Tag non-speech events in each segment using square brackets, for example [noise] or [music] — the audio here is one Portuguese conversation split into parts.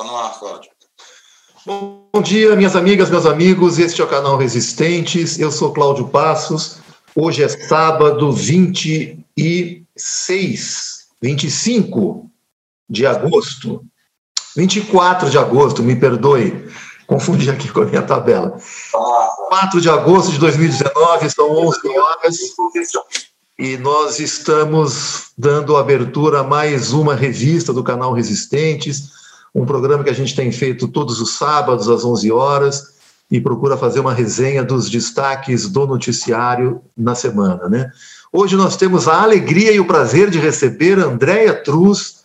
Está no ar, Cláudio. Bom dia, minhas amigas, meus amigos. Este é o canal Resistentes. Eu sou Cláudio Passos. Hoje é sábado 26, 25 de agosto. 24 de agosto, me perdoe. Confundi aqui com a minha tabela. 4 de agosto de 2019, são 11 horas. E nós estamos dando abertura a mais uma revista do canal Resistentes um programa que a gente tem feito todos os sábados às 11 horas e procura fazer uma resenha dos destaques do noticiário na semana, né? Hoje nós temos a alegria e o prazer de receber Andréia Truz,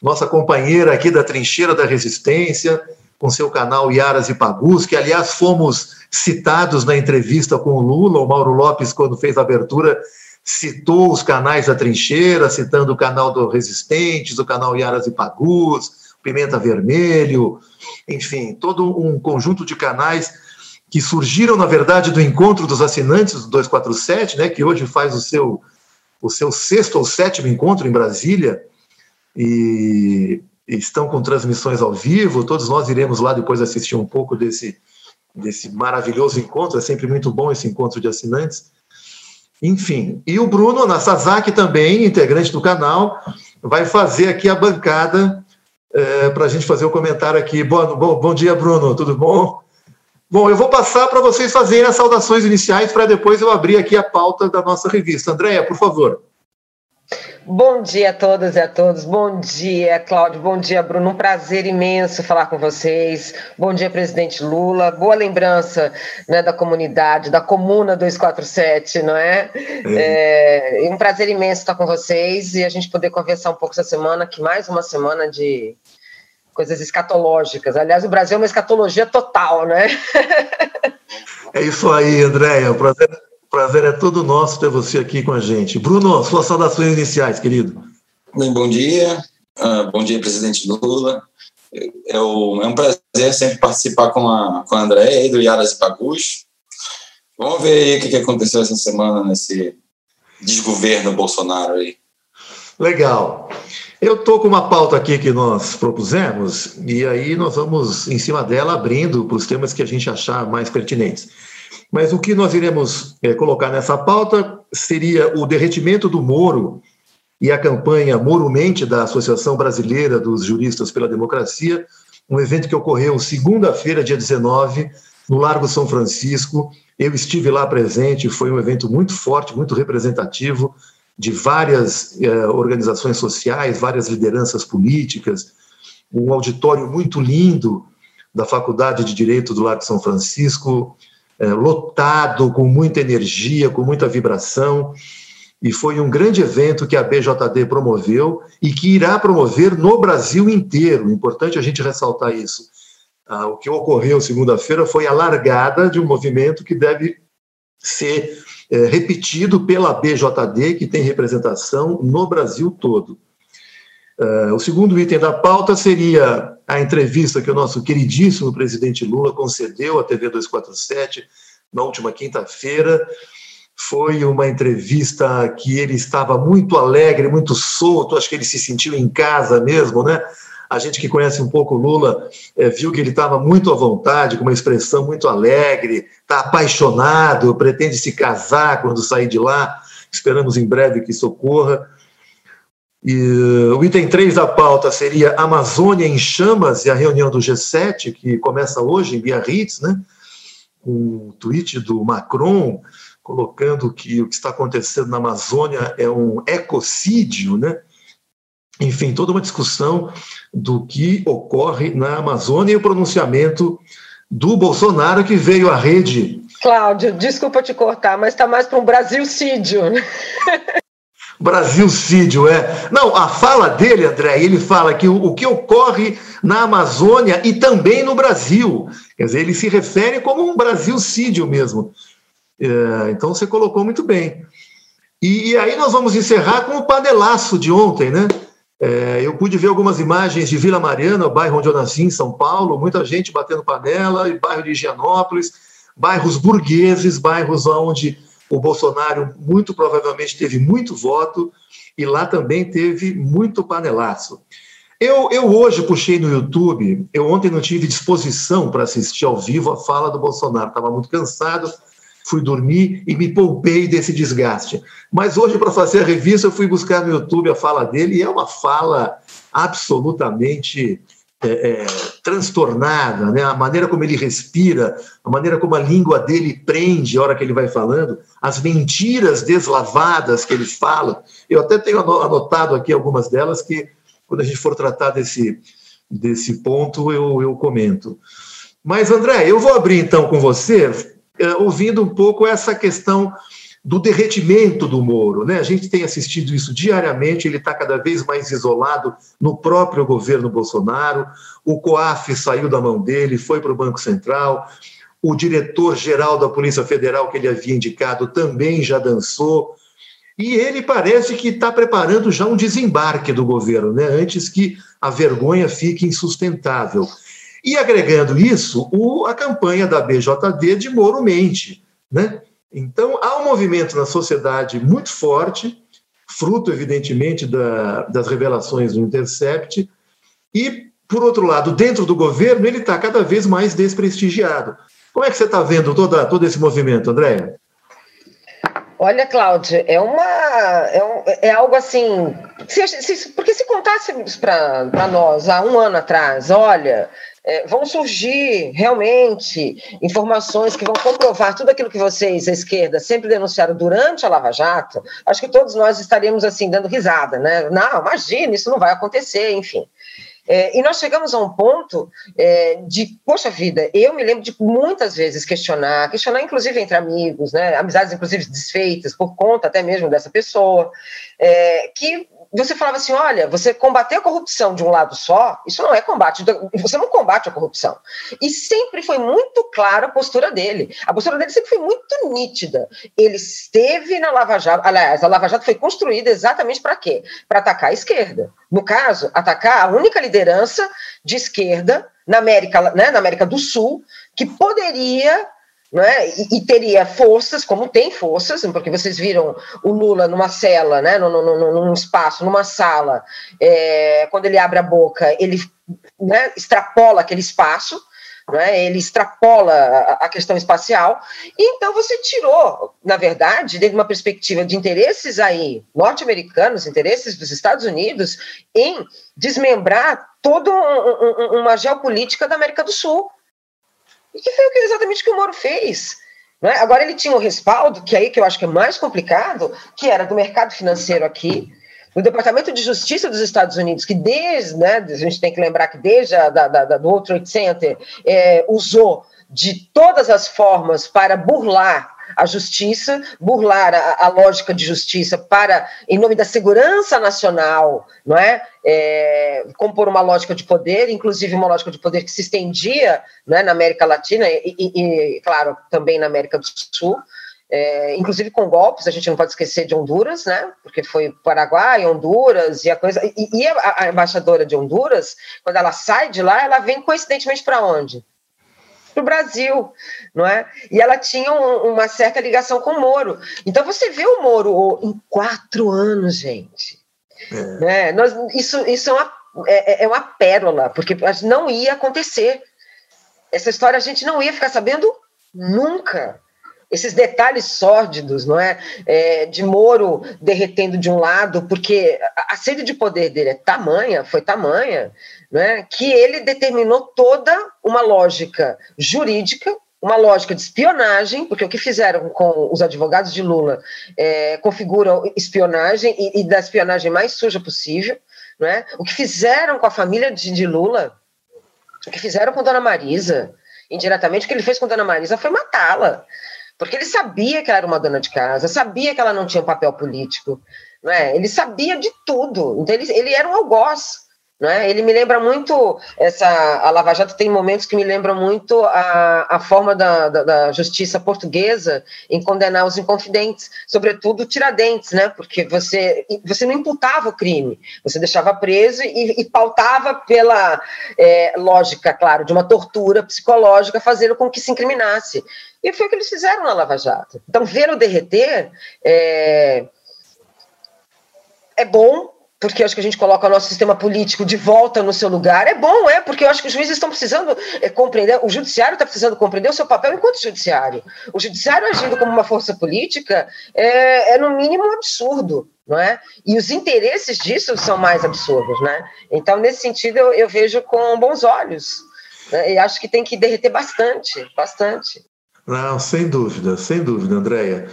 nossa companheira aqui da Trincheira da Resistência, com seu canal Iaras e Pagus, que aliás fomos citados na entrevista com o Lula, o Mauro Lopes, quando fez a abertura, citou os canais da Trincheira, citando o canal do Resistentes, o canal Iaras e Pagus, Pimenta Vermelho, enfim, todo um conjunto de canais que surgiram, na verdade, do encontro dos assinantes do 247, né, que hoje faz o seu, o seu sexto ou sétimo encontro em Brasília, e, estão com transmissões ao vivo, todos nós iremos lá depois assistir um pouco desse, desse maravilhoso encontro, é sempre muito bom esse encontro de assinantes. Enfim, e o Bruno Anassazaki também, integrante do canal, vai fazer aqui a bancada é, para a gente fazer o um comentário aqui. Bom, bom, bom dia, Bruno, tudo bom? Bom, eu vou passar para vocês fazerem as saudações iniciais para depois eu abrir aqui a pauta da nossa revista. Andréia, por favor. Bom dia a todas e a todos. Bom dia, Cláudio. Bom dia, Bruno. Um prazer imenso falar com vocês. Bom dia, presidente Lula. Boa lembrança né, da comunidade, da Comuna 247, não é? é? é? Um prazer imenso estar com vocês e a gente poder conversar um pouco essa semana, que mais uma semana de coisas escatológicas. Aliás, o Brasil é uma escatologia total, né? [laughs] É isso aí, Andréia. prazer prazer é todo nosso ter você aqui com a gente. Bruno, suas saudações iniciais, querido. Bem, bom dia. Uh, bom dia, presidente Lula. É, é um prazer sempre participar com a, com a André e do Yaras Pagus. Vamos ver aí o que, que aconteceu essa semana nesse desgoverno Bolsonaro aí. Legal. Eu estou com uma pauta aqui que nós propusemos, e aí nós vamos, em cima dela, abrindo para os temas que a gente achar mais pertinentes. Mas o que nós iremos é, colocar nessa pauta seria o derretimento do Moro e a campanha Moro Mente da Associação Brasileira dos Juristas pela Democracia, um evento que ocorreu segunda-feira, dia 19, no Largo São Francisco. Eu estive lá presente, foi um evento muito forte, muito representativo de várias eh, organizações sociais, várias lideranças políticas, um auditório muito lindo da Faculdade de Direito do Largo São Francisco, é, lotado, com muita energia, com muita vibração. E foi um grande evento que a BJD promoveu e que irá promover no Brasil inteiro. Importante a gente ressaltar isso. Ah, o que ocorreu segunda-feira foi a largada de um movimento que deve ser é, repetido pela BJD, que tem representação no Brasil todo. Uh, o segundo item da pauta seria a entrevista que o nosso queridíssimo presidente Lula concedeu à TV 247 na última quinta-feira. Foi uma entrevista que ele estava muito alegre, muito solto, acho que ele se sentiu em casa mesmo, né? A gente que conhece um pouco o Lula é, viu que ele estava muito à vontade, com uma expressão muito alegre, está apaixonado, pretende se casar quando sair de lá. Esperamos em breve que isso ocorra. E, o item 3 da pauta seria Amazônia em chamas e a reunião do G7, que começa hoje em Biarritz, né? um tweet do Macron colocando que o que está acontecendo na Amazônia é um ecocídio, né? Enfim, toda uma discussão do que ocorre na Amazônia e o pronunciamento do Bolsonaro que veio à rede. Cláudio, desculpa te cortar, mas está mais para um [laughs] Brasilcídio. Brasilcídio, é. Não, a fala dele, André, ele fala que o, o, que ocorre na Amazônia e também no Brasil. Quer dizer, ele se refere como um Brasilcídio mesmo. É, então você colocou muito bem. E, e, aí nós vamos encerrar com o panelaço de ontem, né? É, eu pude ver algumas imagens de Vila Mariana, o bairro onde eu nasci, em São Paulo, muita gente batendo panela, e bairro de Higienópolis, bairros burgueses, bairros onde o Bolsonaro muito provavelmente teve muito voto e lá também teve muito panelaço. Eu, eu hoje puxei no YouTube, eu ontem não tive disposição para assistir ao vivo a fala do Bolsonaro, estava muito cansado, fui dormir e me poupei desse desgaste. Mas hoje, para fazer a revista, eu fui buscar no YouTube a fala dele e é uma fala absolutamente é, é, transtornada, né? a maneira como ele respira, a maneira como a língua dele prende a hora que ele vai falando, as mentiras deslavadas que ele fala. Eu até tenho anotado aqui algumas delas que quando a gente for tratar desse, desse ponto, eu, eu comento. Mas, André, eu vou abrir então com você, eh, ouvindo um pouco essa questão do derretimento do Moro. Né? A gente tem assistido isso diariamente, ele está cada vez mais isolado no próprio governo Bolsonaro. O COAF saiu da mão dele, foi para o Banco Central. O diretor-geral da Polícia Federal, que ele havia indicado, também já dançou. E ele parece que está preparando já um desembarque do governo, né? antes que a vergonha fique insustentável. E agregando isso, o, a campanha da BJD de Moro mente. Né? Então, há um movimento na sociedade muito forte, fruto, evidentemente, da, das revelações do Intercept, e, por outro lado, dentro do governo, ele está cada vez mais desprestigiado. Como é que você está vendo toda, todo esse movimento, Andréia? Olha, Cláudia, é uma é, um, é algo assim. Se, se, porque se contássemos para nós há um ano atrás, olha, é, vão surgir realmente informações que vão comprovar tudo aquilo que vocês, a esquerda, sempre denunciaram durante a Lava Jato, acho que todos nós estaríamos assim dando risada, né? Não, imagina, isso não vai acontecer, enfim. É, e nós chegamos a um ponto é, de, poxa vida, eu me lembro de muitas vezes questionar, questionar inclusive entre amigos, né, amizades inclusive desfeitas por conta até mesmo dessa pessoa, é, que você falava assim: olha, você combater a corrupção de um lado só, isso não é combate, você não combate a corrupção. E sempre foi muito clara a postura dele. A postura dele sempre foi muito nítida. Ele esteve na Lava Jato, aliás, a Lava Jato foi construída exatamente para quê? Para atacar a esquerda. No caso, atacar a única liderança de esquerda na América, né, na América do Sul que poderia né? E, e, teria forças, como tem forças, porque vocês viram o Lula numa cela, né? num, num, num espaço, numa sala, é, quando ele abre a boca, ele né, extrapola aquele espaço, né? ele extrapola a, questão espacial, e então você tirou, na verdade, de uma perspectiva de interesses aí norte-americanos, interesses dos Estados Unidos, em desmembrar toda um, um, uma geopolítica da América do Sul. E que foi exatamente o que o Moro fez. Né? Agora ele tinha o respaldo, que é aí que eu acho que é mais complicado, que era do mercado financeiro aqui, do Departamento de Justiça dos Estados Unidos, que desde, né, a gente tem que lembrar que desde a da, da, do World Trade Center é, usou de todas as formas para burlar a justiça, burlar a, a, lógica de justiça para, em nome da segurança nacional, não é? é? compor uma lógica de poder, inclusive uma lógica de poder que se estendia é, na América Latina e, e, e, claro, também na América do Sul. É, inclusive com golpes, a gente não pode esquecer de Honduras, né? Porque foi Paraguai, Honduras e a coisa. E, e a, a embaixadora de Honduras, quando ela sai de lá, ela vem coincidentemente para onde? Para o Brasil, não é? E ela tinha um, uma certa ligação com o Moro. Então você vê o Moro em quatro anos, gente. É. Né? Nós, isso isso é, uma, é, é, é uma pérola, porque não ia acontecer. Essa história a gente não ia ficar sabendo nunca esses detalhes sórdidos, não é? é? de Moro derretendo de um lado, porque a sede de poder dele é tamanha, foi tamanha, né, que ele determinou toda uma lógica jurídica, uma lógica de espionagem, porque o que fizeram com os advogados de Lula é, configuram espionagem e, e, da espionagem mais suja possível, né? o que fizeram com a família de, de Lula, o que fizeram com Dona Marisa, indiretamente, o que ele fez com Dona Marisa foi matá-la, porque ele sabia que ela era uma dona de casa, sabia que ela não tinha um papel político, é? ele sabia de tudo, então ele, ele era um algoz, né? Ele me lembra muito essa a Lava Jato tem momentos que me lembram muito a, a forma da, da, da justiça portuguesa em condenar os inconfidentes, sobretudo Tiradentes, né? Porque você você não imputava o crime, você deixava preso e, e pautava pela é, lógica, claro, de uma tortura psicológica, fazendo com que se incriminasse. E foi o que eles fizeram na Lava Jato. Então, ver o derreter é, é bom porque eu acho que a gente coloca o nosso sistema político de volta no seu lugar. É bom, é, porque eu acho que os juízes estão precisando é, compreender, o judiciário está precisando compreender o seu papel enquanto judiciário. O judiciário agindo como uma força política é, é no mínimo um absurdo, não é? E os interesses disso são mais absurdos, né? Então, nesse sentido, eu, eu vejo com bons olhos. Né? E acho que tem que derreter bastante, bastante. Não, sem dúvida, sem dúvida, Andréia.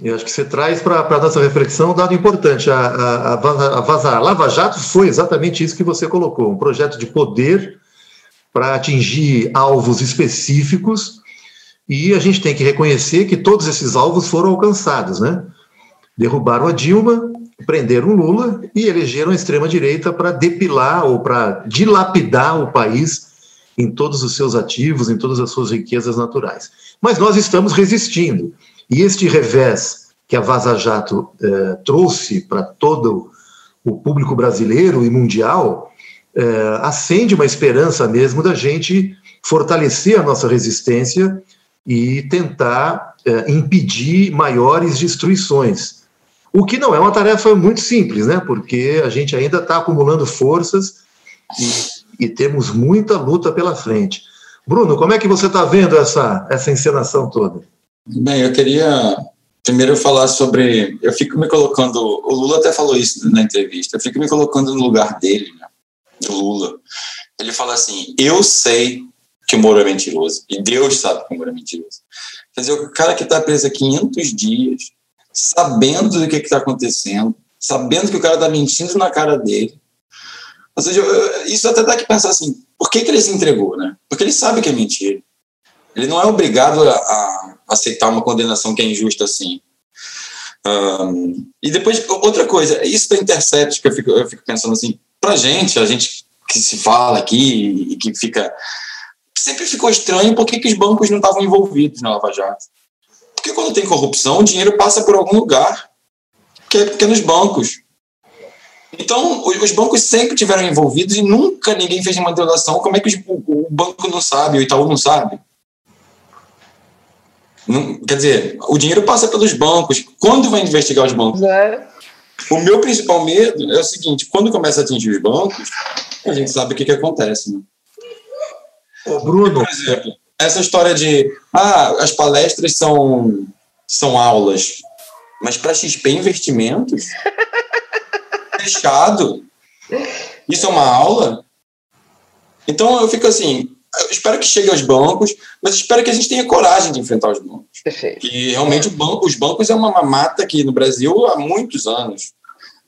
Eu acho que você traz para a nossa reflexão um dado importante. A, a, a, Vaza, a Lava Jato foi exatamente isso que você colocou: um projeto de poder para atingir alvos específicos, e a gente tem que reconhecer que todos esses alvos foram alcançados, né? Derrubaram a Dilma, prenderam Lula e elegeram a extrema-direita para depilar ou para dilapidar o país em todos os seus ativos, em todas as suas riquezas naturais. Mas nós estamos resistindo. E este revés que a Vaza Jato eh, trouxe para todo o público brasileiro e mundial eh, acende uma esperança mesmo da gente fortalecer a nossa resistência e tentar eh, impedir maiores destruições. O que não é uma tarefa muito simples, né? Porque a gente ainda está acumulando forças e, e, temos muita luta pela frente. Bruno, como é que você está vendo essa, essa encenação toda? Bem, eu queria primeiro falar sobre. Eu fico me colocando. O Lula até falou isso na entrevista. Eu fico me colocando no lugar dele, né, do Lula. Ele fala assim: Eu sei que o Moro é mentiroso. E Deus sabe que o Moro é mentiroso. Quer dizer, o cara que está preso há 500 dias, sabendo do que está acontecendo, sabendo que o cara está mentindo na cara dele. Ou seja, isso até dá que pensar assim: por que, que ele se entregou, né? Porque ele sabe que é mentira. Ele não é obrigado a, a aceitar uma condenação que é injusta assim. Um, e depois, outra coisa, isso da Intercept, que eu fico, eu fico pensando assim, pra gente, a gente que se fala aqui e que fica. Sempre ficou estranho por que os bancos não estavam envolvidos na Lava Jato. Porque quando tem corrupção, o dinheiro passa por algum lugar, que é, que é bancos. Então, os bancos sempre tiveram envolvidos e nunca ninguém fez uma delação. Como é que o banco não sabe, o Itaú não sabe? Não, quer dizer, o dinheiro passa pelos bancos. Quando vai investigar os bancos? É. O meu principal medo é o seguinte: quando começa a atingir os bancos, a gente sabe o que, que acontece. Né? Ô, Bruno. Por exemplo, essa história de ah, as palestras são, são aulas, mas para XP Investimentos, [laughs] fechado, isso é uma aula? Então eu fico assim, eu espero que chegue aos bancos, mas espero que a gente tenha coragem de enfrentar os bancos. Perfeito. E realmente banco, os bancos é uma mamata aqui no Brasil há muitos anos.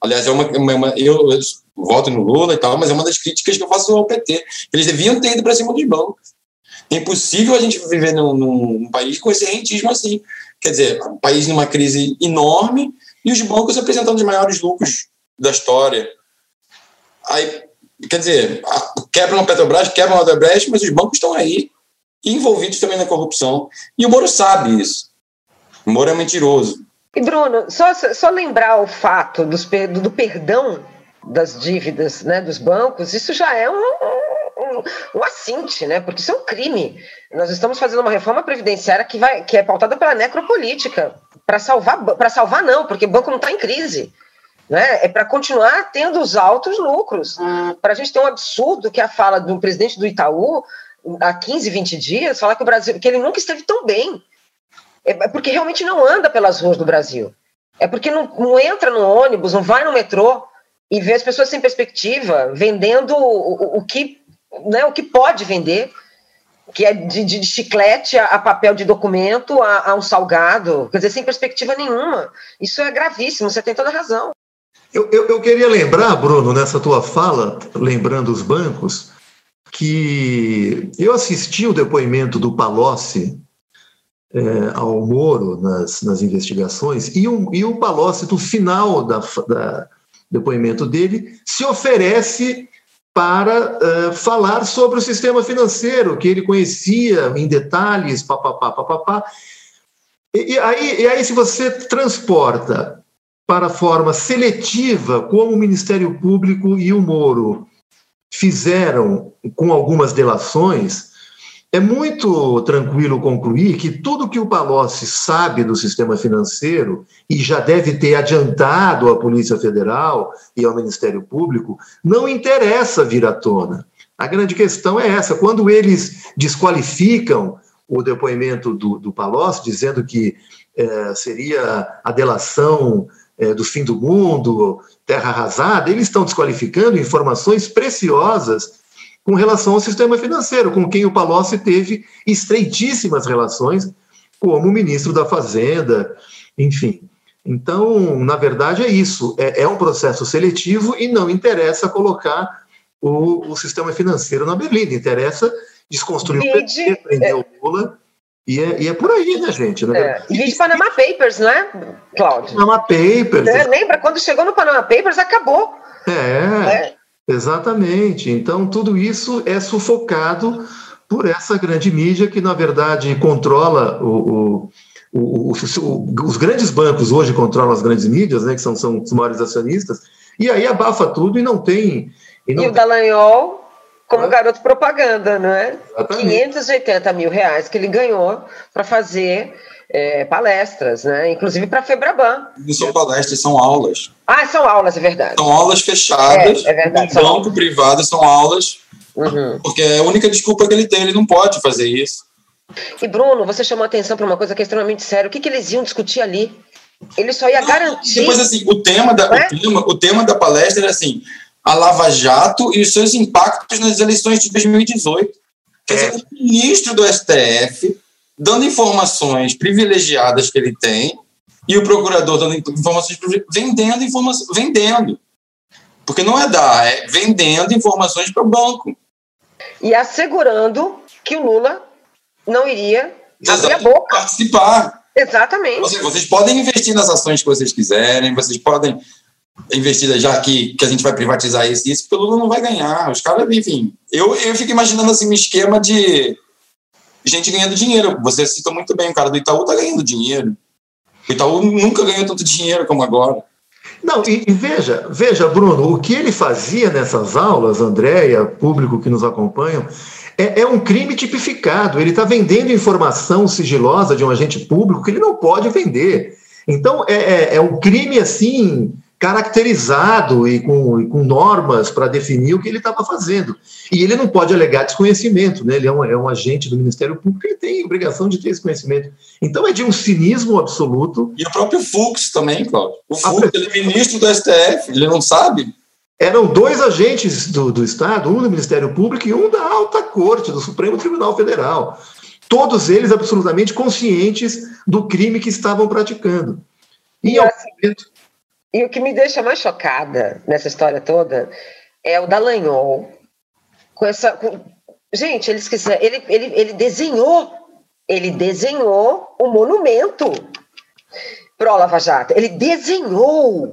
Aliás, é uma, uma, eu, eu voto no Lula e tal, mas é uma das críticas que eu faço ao PT. Eles deviam ter ido para cima dos bancos. É impossível a gente viver num, num, país com esse rentismo assim. Quer dizer, um país numa crise enorme e os bancos apresentando os maiores lucros da história. Aí Quer dizer, quebram a Petrobras, quebram a Odebrecht, mas os bancos estão aí envolvidos também na corrupção. E o Moro sabe isso. O Moro é mentiroso. E, Bruno, só, só lembrar o fato dos, do, perdão das dívidas né, dos bancos, isso já é um, um, um assinte, né? Porque isso é um crime. Nós estamos fazendo uma reforma previdenciária que, vai, que é pautada pela necropolítica. Para salvar, para salvar, não, porque o banco não está em crise. Né? É para continuar tendo os altos lucros. Hum. Para a gente ter um absurdo que a fala do presidente do Itaú, há 15, 20 dias, falar que o Brasil, que ele nunca esteve tão bem. É, é porque realmente não anda pelas ruas do Brasil. É porque não, não entra no ônibus, não vai no metrô e vê as pessoas sem perspectiva, vendendo o, o, o que, né, o que pode vender, que é de, de chiclete a, a, papel de documento, a, a um salgado, quer dizer, sem perspectiva nenhuma. Isso é gravíssimo, você tem toda a razão. Eu, eu, eu, queria lembrar, Bruno, nessa tua fala, lembrando os bancos, que eu assisti o depoimento do Palocci é, ao Moro nas, nas investigações, e o, e o Palocci, no final da, da depoimento dele, se oferece para uh, falar sobre o sistema financeiro, que ele conhecia em detalhes, papapá, papapá. E, e, aí, e aí, se você transporta para a forma seletiva como o Ministério Público e o Moro fizeram com algumas delações, é muito tranquilo concluir que tudo que o Palocci sabe do sistema financeiro e já deve ter adiantado à Polícia Federal e ao Ministério Público não interessa vir à tona. A grande questão é essa: quando eles desqualificam o depoimento do, do Palocci, dizendo que é, seria a delação é, do fim do mundo, terra arrasada, eles estão desqualificando informações preciosas com relação ao sistema financeiro, com quem o Palocci teve estreitíssimas relações, como ministro da Fazenda, enfim. Então, na verdade, é isso. É, é um processo seletivo e não interessa colocar o, o sistema financeiro na berlinda. Interessa desconstruir o PT, prender é, o Lula. E é, e é, por aí, né, gente? É. E vídeo Panama Papers, né, Cláudio? Panama Papers. É, lembra? Quando chegou no Panama Papers, acabou. É. é. Exatamente. Então, tudo isso é sufocado por essa grande mídia que, na verdade, controla o, o, o, os grandes bancos hoje controlam as grandes mídias, né, que são, são os maiores acionistas, e aí abafa tudo e não tem. E, não e o Dallagnol como garoto propaganda, não é? Exatamente. 580 mil reais que ele ganhou para fazer é, palestras, né? Inclusive para a Febraban. Não são palestras, são aulas. Ah, são aulas, é verdade. São aulas fechadas. É, é verdade. No banco aulas. privado são aulas. Uhum. Porque é a única desculpa que ele tem, ele não pode fazer isso. E Bruno, você chamou atenção para uma coisa que é extremamente séria. O que, que eles iam discutir ali? Ele só ia garantir. Depois, assim, o tema da, é? o tema, o tema da palestra era assim: a Lava Jato e os seus impactos nas eleições de 2018. Quer dizer, é. o ministro do STF dando informações privilegiadas que ele tem e o procurador dando informações vendendo informações vendendo. Porque não é dar é vendendo informações para o banco. E assegurando que o Lula não iria abrir a boca. participar. Exatamente. Vocês, vocês podem investir nas ações que vocês quiserem vocês podem investir já que, que a gente vai privatizar isso isso porque o Lula não vai ganhar os caras enfim eu, eu fico imaginando assim um esquema de gente ganhando dinheiro. Você citou muito bem, o cara do Itaú está ganhando dinheiro. O Itaú nunca ganhou tanto dinheiro como agora. Não, e, e, veja, veja, Bruno, o que ele fazia nessas aulas, Andréia, público que nos acompanham, é, é um crime tipificado. Ele está vendendo informação sigilosa de um agente público que ele não pode vender. Então, é, é, é um crime assim caracterizado e com, e com normas para definir o que ele estava fazendo. E ele não pode alegar desconhecimento, né? ele é um, é um agente do Ministério Público, ele tem obrigação de ter esse conhecimento. Então é de um cinismo absoluto. E o próprio Fux também, Cláudio. O Fux, ele é ministro do STF, ele não sabe? Eram dois agentes do, do Estado, um do Ministério Público e um da Alta Corte, do Supremo Tribunal Federal. Todos eles absolutamente conscientes do crime que estavam praticando. E, e, assim, momento, e o que me deixa mais chocada nessa história toda é o Dallagnol. Com essa, com... Gente, eles quiseram, ele, ele, ele desenhou, ele desenhou o monumento pro Lava Jato. Ele desenhou.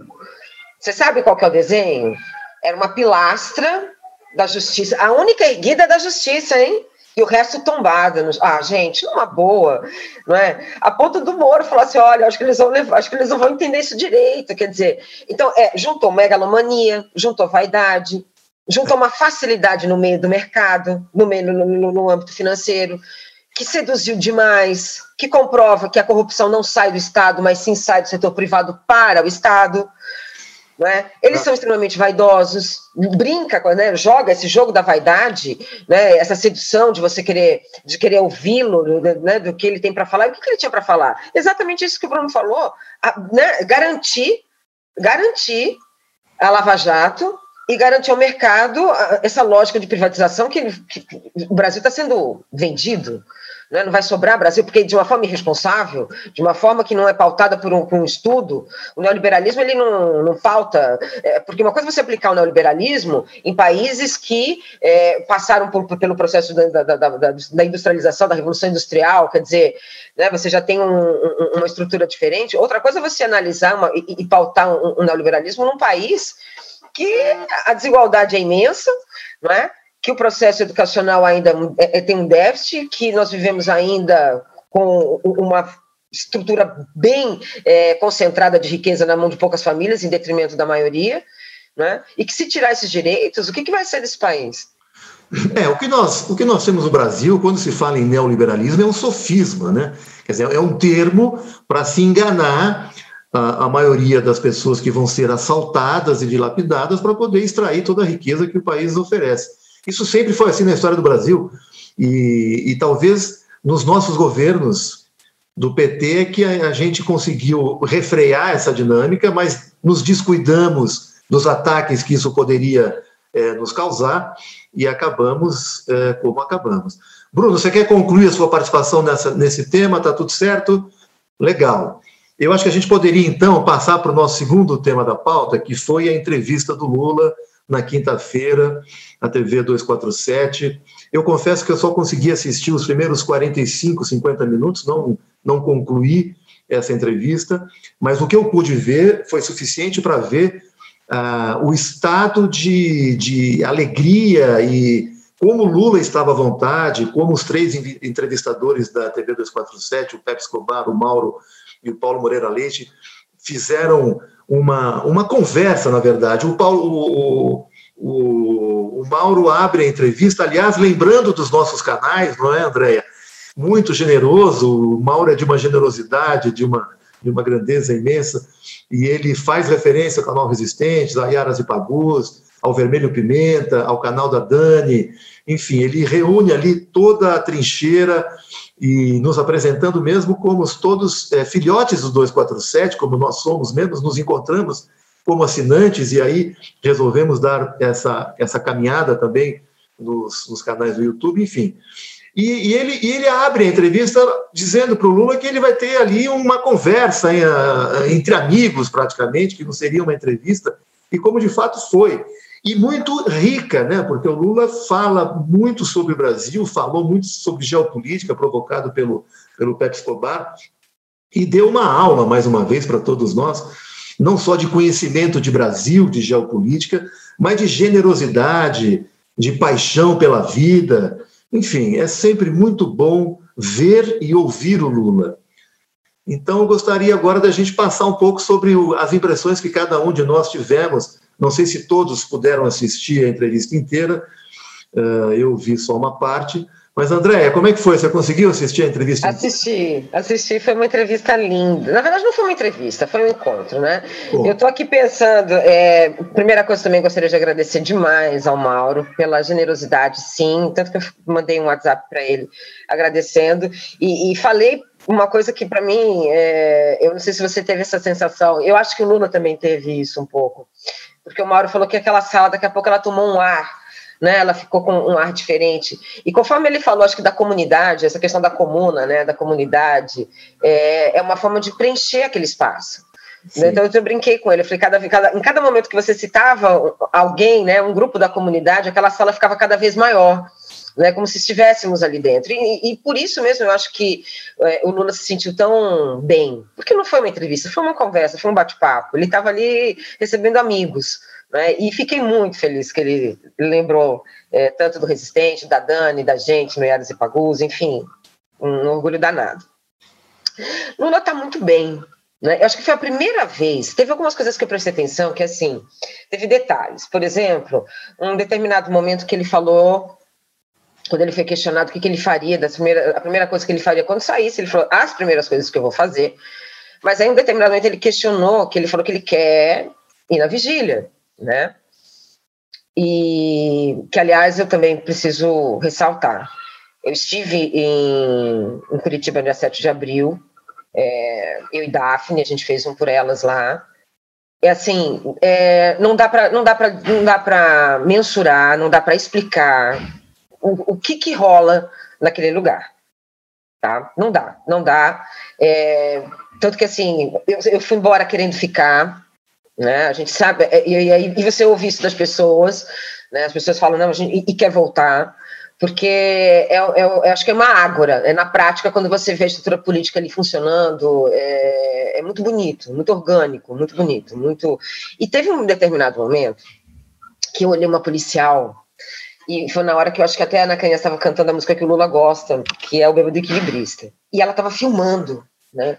Você sabe qual que é o desenho? Era uma pilastra da justiça, a única erguida da justiça, hein? E o resto tombado. Ah, gente, numa boa, não é? A ponto do Moro falar assim: olha, acho que eles vão levar, acho que eles não vão entender isso direito. Quer dizer, então, é, juntou megalomania, juntou vaidade, juntou uma facilidade no meio do mercado, no, meio, no, no, no âmbito financeiro, que seduziu demais, que comprova que a corrupção não sai do Estado, mas sim sai do setor privado para o Estado. Né? Eles são extremamente vaidosos, brinca, né? joga esse jogo da vaidade, né? essa sedução de você querer, de querer ouvi-lo, né? do que ele tem para falar. E o que, que ele tinha para falar? Exatamente isso que o Bruno falou, a, né? garantir, garantir a Lava Jato e garantir ao mercado essa lógica de privatização que, ele, que o Brasil está sendo vendido né? não vai sobrar Brasil, porque de uma forma irresponsável, de uma forma que não é pautada por um, por um estudo, o neoliberalismo ele não, não pauta, é, porque uma coisa é você aplicar o neoliberalismo em países que é, passaram por, pelo processo da, da, da, da, industrialização, da revolução industrial, quer dizer, né, você já tem um, um, uma estrutura diferente. Outra coisa é você analisar uma, e, e pautar um, um neoliberalismo num país que a desigualdade é imensa, não é? Que o processo educacional ainda é, é, tem um déficit, que nós vivemos ainda com uma estrutura bem é, concentrada de riqueza na mão de poucas famílias, em detrimento da maioria, né? e que se tirar esses direitos, o que, que vai ser desse país? É, o que, nós, o que nós temos no Brasil, quando se fala em neoliberalismo, é um sofisma, né? Quer dizer, é um termo para se enganar a, a, maioria das pessoas que vão ser assaltadas e dilapidadas para poder extrair toda a riqueza que o país oferece. Isso sempre foi assim na história do Brasil, e, e talvez nos nossos governos do PT é que a, a gente conseguiu refrear essa dinâmica, mas nos descuidamos dos ataques que isso poderia é, nos causar e acabamos é, como acabamos. Bruno, você quer concluir a sua participação nessa, nesse tema? Está tudo certo? Legal. Eu acho que a gente poderia, então, passar para o nosso segundo tema da pauta, que foi a entrevista do Lula na quinta-feira, na TV 247. Eu confesso que eu só consegui assistir os primeiros 45, 50 minutos, não, não concluí essa entrevista, mas o que eu pude ver foi suficiente para ver uh, o estado de, de alegria e como Lula estava à vontade, como os três entrevistadores da TV 247, o Pepe Escobar, o Mauro e o Paulo Moreira Leite, fizeram uma, uma conversa, na verdade. O, Paulo, o, o, o Mauro abre a entrevista, aliás, lembrando dos nossos canais, não é, Andréia? Muito generoso, o Mauro é de uma generosidade, de uma, de uma grandeza imensa, e ele faz referência ao canal Resistentes, a Yaras e Pagus, ao Vermelho Pimenta, ao canal da Dani, enfim, ele reúne ali toda a trincheira e nos apresentando mesmo como todos é, filhotes do 247, como nós somos mesmo, nos encontramos como assinantes e aí resolvemos dar essa, essa caminhada também nos, nos canais do YouTube, enfim. E, e, ele, e ele abre a entrevista dizendo para o Lula que ele vai ter ali uma conversa em, a, entre amigos, praticamente, que não seria uma entrevista, e como de fato foi. E muito rica, né? porque o Lula fala muito sobre o Brasil, falou muito sobre geopolítica, provocado pelo, pelo Pepe Escobar, e deu uma aula, mais uma vez, para todos nós, não só de conhecimento de Brasil, de geopolítica, mas de generosidade, de paixão pela vida, enfim, é sempre muito bom ver e ouvir o Lula. Então, eu gostaria agora da gente passar um pouco sobre as impressões que cada um de nós tivemos. Não sei se todos puderam assistir a entrevista inteira, uh, eu vi só uma parte, mas, Andréia, como é que foi? Você conseguiu assistir a entrevista? Assisti, assisti, foi uma entrevista linda. Na verdade, não foi uma entrevista, foi um encontro, né? Eu estou aqui pensando, é, primeira coisa também gostaria de agradecer demais ao Mauro pela generosidade, sim, tanto que eu mandei um WhatsApp para ele agradecendo e, e falei uma coisa que para mim, é, eu não sei se você teve essa sensação, eu acho que o Lula também teve isso um pouco, porque o Mauro falou que aquela sala, daqui a pouco ela tomou um ar, né? Ela ficou com um ar diferente. E conforme ele falou, acho que da comunidade, essa questão da comuna, né? Da comunidade, é, é uma forma de preencher aquele espaço. Sim. Então eu brinquei com ele, eu falei, cada, cada, em cada momento que você citava alguém, né, um grupo da comunidade, aquela sala ficava cada vez maior, né, como se estivéssemos ali dentro. E, e por isso mesmo eu acho que é, o Lula se sentiu tão bem, porque não foi uma entrevista, foi uma conversa, foi um bate-papo. Ele estava ali recebendo amigos, né? E fiquei muito feliz que ele lembrou é, tanto do Resistente, da Dani, da gente no Yaras e Pagus, enfim, um orgulho danado. Lula está muito bem. Né? Eu acho que foi a primeira vez. Teve algumas coisas que eu prestei atenção, que assim, teve detalhes. Por exemplo, um determinado momento que ele falou quando ele foi questionado o que, que ele faria, das primeira, a primeira coisa que ele faria quando saísse, ele falou as primeiras coisas que eu vou fazer. Mas aí, em um determinado momento, ele questionou, que ele falou que ele quer ir na vigília né? E que, aliás, eu também preciso ressaltar. Eu estive em, em Curitiba dia 7 de abril, é, eu e Daphne, a gente fez um por elas lá. É assim, é, não dá para mensurar, não dá para explicar o, o que que rola naquele lugar, tá? Não dá, não dá. É, tanto que assim, eu, eu fui embora querendo ficar, né? A gente sabe, é, e, e, e você ouve isso das pessoas, né? As pessoas falam, não, a gente, e, e quer voltar, porque é, é, acho que é uma ágora, é na prática, quando você vê a estrutura política ali funcionando, é, é muito bonito, muito orgânico, muito bonito, muito... E teve um determinado momento que eu olhei uma policial e foi na hora que eu acho que até a Ana Canha estava cantando a música que o Lula gosta, que é o Bêbado Equilibrista. E ela estava filmando, né?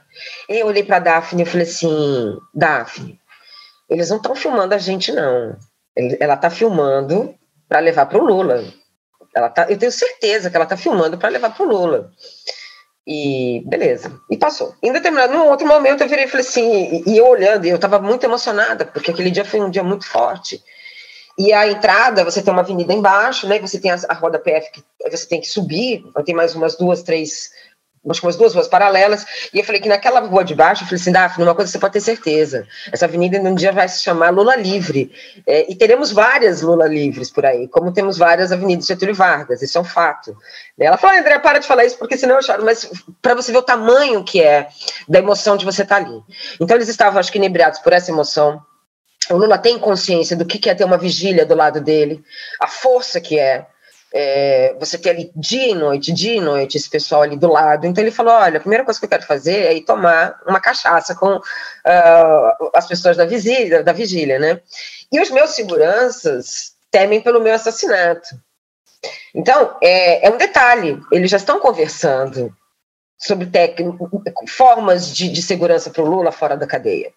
Eu olhei para Daphne e falei assim, Daphne, eles não estão filmando a gente, não. Ela está filmando para levar para o Lula. Ela tá, eu tenho certeza que ela está filmando para levar para o Lula. E beleza, e passou. Em determinado, num outro momento, eu virei e falei assim, e, e eu olhando, e eu estava muito emocionada, porque aquele dia foi um dia muito forte. E a entrada, você tem uma avenida embaixo, né? Você tem a, a roda PF que você tem que subir, tem mais umas duas, três acho que umas duas ruas paralelas, e eu falei que naquela rua de baixo, eu falei assim, Daphne, uma coisa você pode ter certeza, essa avenida um dia vai se chamar Lula Livre, é, e teremos várias Lula Livres por aí, como temos várias avenidas Getúlio Vargas, isso é um fato. Ela falou, André, para de falar isso, porque senão eu choro, mas para você ver o tamanho que é da emoção de você estar tá ali. Então eles estavam, acho que, inebriados por essa emoção, o Lula tem consciência do que é ter uma vigília do lado dele, a força que é, é, você ter ali dia e noite, dia e noite, esse pessoal ali do lado. Então ele falou: olha, a primeira coisa que eu quero fazer é ir tomar uma cachaça com uh, as pessoas da vigília, da vigília, né? E os meus seguranças temem pelo meu assassinato. Então, é, é um detalhe, eles já estão conversando sobre formas de, de segurança para o Lula fora da cadeia.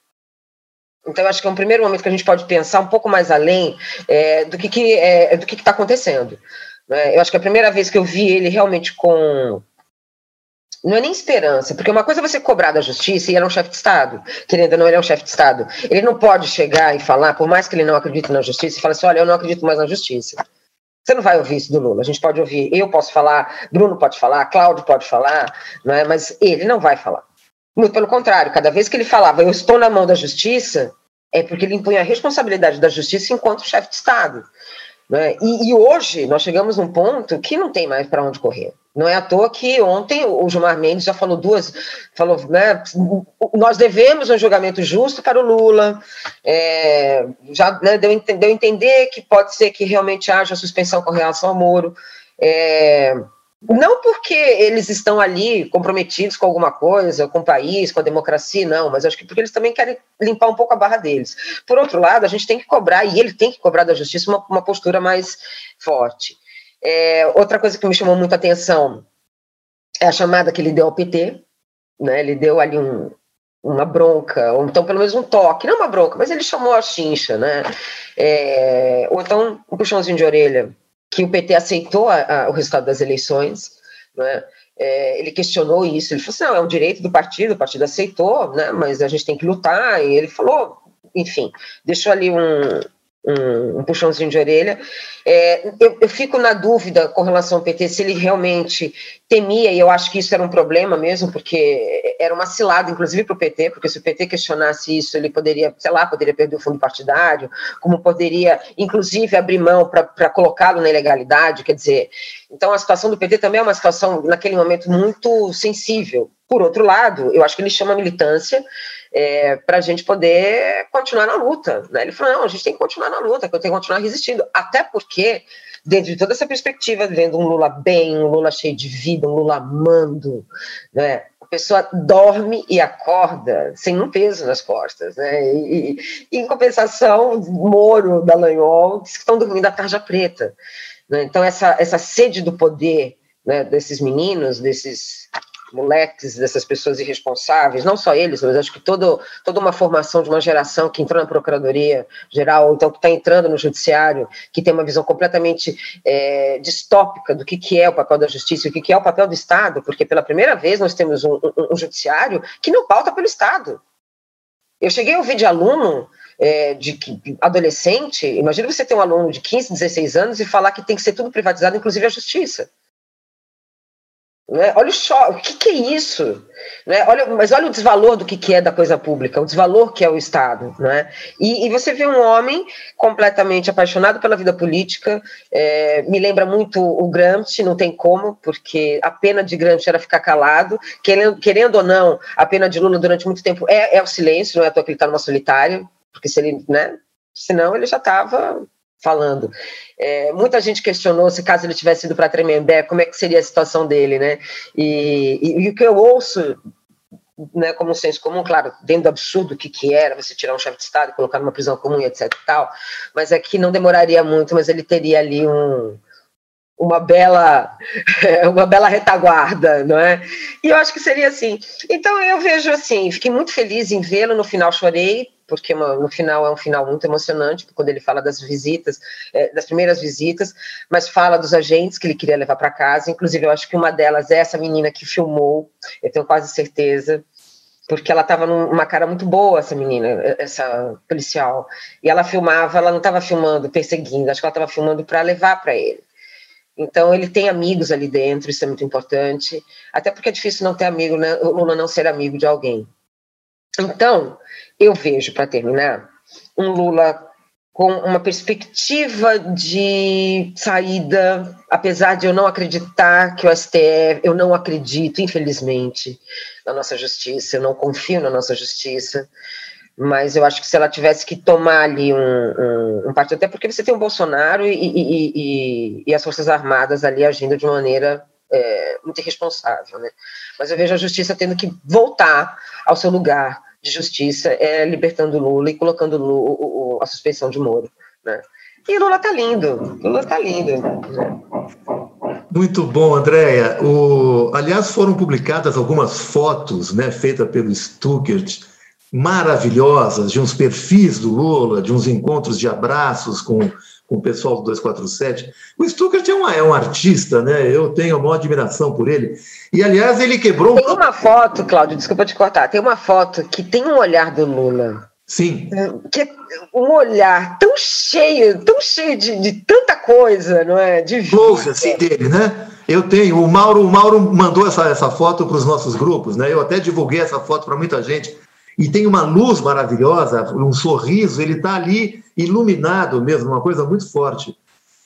Então, acho que é um primeiro momento que a gente pode pensar um pouco mais além é, do que, que é, do que está acontecendo. Né? Eu acho que a primeira vez que eu vi ele realmente com. Não é nem esperança, porque uma coisa é você cobrar da justiça e ele é um chefe de Estado, querendo ou não, ele é um chefe de Estado. Ele não pode chegar e falar, por mais que ele não acredite na justiça, e falar assim: olha, eu não acredito mais na justiça. Você não vai ouvir isso do Lula. A gente pode ouvir, eu posso falar, Bruno pode falar, Cláudio pode falar, é? mas ele não vai falar. Muito pelo contrário, cada vez que ele falava, eu estou na mão da justiça, é porque ele impunha a responsabilidade da justiça enquanto chefe de Estado. Né? E, e, hoje nós chegamos num ponto que não tem mais para onde correr. Não é à toa que ontem o Gilmar Mendes já falou duas, falou, né, nós devemos um julgamento justo para o Lula, é, já né, deu, deu a entender que pode ser que realmente haja suspensão com relação ao Moro. É, não porque eles estão ali comprometidos com alguma coisa, com o país, com a democracia, não, mas acho que porque eles também querem limpar um pouco a barra deles. Por outro lado, a gente tem que cobrar, e ele tem que cobrar da justiça uma, uma postura mais forte. É, outra coisa que me chamou muita atenção é a chamada que ele deu ao PT, né? Ele deu ali um, uma bronca, ou então pelo menos um toque, não uma bronca, mas ele chamou a chincha, né? É, ou então um puxãozinho de orelha que o PT aceitou a, a, o resultado das eleições, né? É, ele questionou isso, ele falou assim, não, é um direito do partido, o partido aceitou, né, mas a gente tem que lutar, e ele falou, enfim, deixou ali um, um, um puxãozinho de orelha. É, eu, eu, fico na dúvida com relação ao PT se ele realmente temia, e eu acho que isso era um problema mesmo, porque era uma cilada, inclusive, para o PT, porque se o PT questionasse isso, ele poderia, sei lá, poderia perder o fundo partidário, como poderia, inclusive, abrir mão para colocá-lo na ilegalidade, quer dizer. Então, a situação do PT também é uma situação, naquele momento, muito sensível. Por outro lado, eu acho que ele chama militância é, para a gente poder continuar na luta. Né? Ele falou: não, a gente tem que continuar na luta, que eu tenho que continuar resistindo. Até porque, dentro de toda essa perspectiva, vendo um Lula bem, um Lula cheio de vida, um Lula amando, né? a pessoa dorme e acorda sem um peso nas costas. Né? E, e em compensação, Moro, Dallagnol, que estão dormindo a tarja preta. Né? Então, essa, essa sede do poder né, desses meninos, desses moleques, dessas pessoas irresponsáveis, não só eles, mas acho que todo, toda uma formação de uma geração que entrou na Procuradoria Geral, ou então que está entrando no Judiciário, que tem uma visão completamente é, distópica do que, que é o papel da justiça e o que, que é o papel do Estado, porque pela primeira vez nós temos um, um, um Judiciário que não pauta pelo Estado. Eu cheguei a ouvir de aluno é, de adolescente, imagina você ter um aluno de 15, 16 anos e falar que tem que ser tudo privatizado, inclusive a justiça. Né? Olha o choque, o que, que, é isso? Né? Olha, mas olha o desvalor do que, que é da coisa pública, o desvalor que é o Estado. Né? E, e você vê um homem completamente apaixonado pela vida política, é, me lembra muito o Gramsci, não tem como, porque a pena de Gramsci era ficar calado, querendo, querendo ou não, a pena de Lula durante muito tempo é, é o silêncio, não é à toa que ele está numa solitária, porque se ele, né, senão ele já estava falando. É, muita gente questionou se caso ele tivesse ido para Tremembé, como é que seria a situação dele, né? E, e, e o que eu ouço, né, como um senso comum, claro, dentro do absurdo que, que era você tirar um chefe de Estado e colocar numa prisão comum etc tal, mas é que não demoraria muito, mas ele teria ali um, uma bela [laughs] uma bela retaguarda, não é? E eu acho que seria assim. Então eu vejo assim, fiquei muito feliz em vê-lo, no final chorei, porque no final é um final muito emocionante, quando ele fala das visitas, é, das primeiras visitas, mas fala dos agentes que ele queria levar para casa. Inclusive, eu acho que uma delas é essa menina que filmou, eu tenho quase certeza, porque ela estava numa cara muito boa, essa menina, essa policial. E ela filmava, ela não estava filmando perseguindo, acho que ela estava filmando para levar para ele. Então, ele tem amigos ali dentro, isso é muito importante. Até porque é difícil não ter amigo, né? O Lula não ser amigo de alguém. Então, eu vejo, para terminar, um Lula com uma perspectiva de saída, apesar de eu não acreditar que o STF, eu não acredito, infelizmente, na nossa justiça, eu não confio na nossa justiça, mas eu acho que se ela tivesse que tomar ali um, um, um partido, até porque você tem o Bolsonaro e, e, e, e, as Forças Armadas ali agindo de maneira é, muito irresponsável, né? Mas eu vejo a justiça tendo que voltar ao seu lugar, de justiça é libertando Lula e colocando Lula, o, o, a suspensão de Moro. Né? E Lula tá lindo, Lula tá lindo. Né? Muito bom, Andréia. O, aliás, foram publicadas algumas fotos né, feitas pelo Stuckert, maravilhosas, de uns perfis do Lula, de uns encontros de abraços com com o pessoal do 247. O Stuckert é um, é um artista, né? Eu tenho a maior admiração por ele. E, aliás, ele quebrou. Tem uma foto, Cláudio, desculpa te cortar, tem uma foto que tem um olhar do Lula. Sim. Que é um olhar tão cheio, tão cheio de, de tanta coisa, não é? De Close, assim, dele, né? Eu tenho. O Mauro, o Mauro mandou essa, essa foto para os nossos grupos, né? Eu até divulguei essa foto para muita gente e tem uma luz maravilhosa, um sorriso, ele está ali iluminado mesmo, uma coisa muito forte.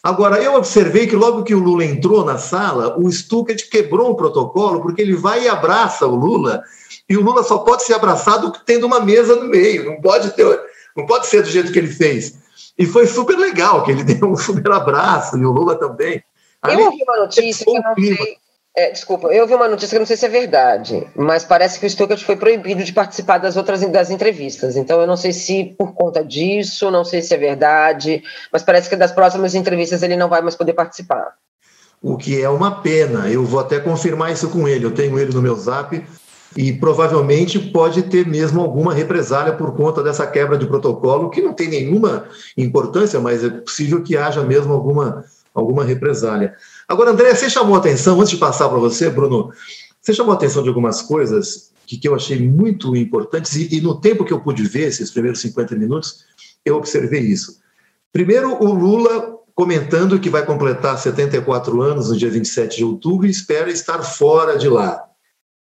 Agora, eu observei que logo que o Lula entrou na sala, o Stuckert quebrou o protocolo, porque ele vai e abraça o Lula, e o Lula só pode ser abraçado tendo uma mesa no meio, não pode, ter, não pode ser do jeito que ele fez. E foi super legal que ele [laughs] deu um super abraço, e o Lula também. Eu ouvi uma notícia que eu não sei é, desculpa, eu vi uma notícia que não sei se é verdade, mas parece que o Stuckert foi proibido de participar das outras das entrevistas. Então eu não sei se por conta disso, não sei se é verdade, mas parece que das próximas entrevistas ele não vai mais poder participar. O que é uma pena. Eu vou até confirmar isso com ele. Eu tenho ele no meu Zap e provavelmente pode ter mesmo alguma represália por conta dessa quebra de protocolo, que não tem nenhuma importância, mas é possível que haja mesmo alguma, alguma represália. Agora, André, você chamou a atenção, antes de passar para você, Bruno, você chamou a atenção de algumas coisas que, que eu achei muito importantes, e, e, no tempo que eu pude ver, esses primeiros 50 minutos, eu observei isso. Primeiro, o Lula comentando que vai completar 74 anos no dia 27 de outubro e espera estar fora de lá,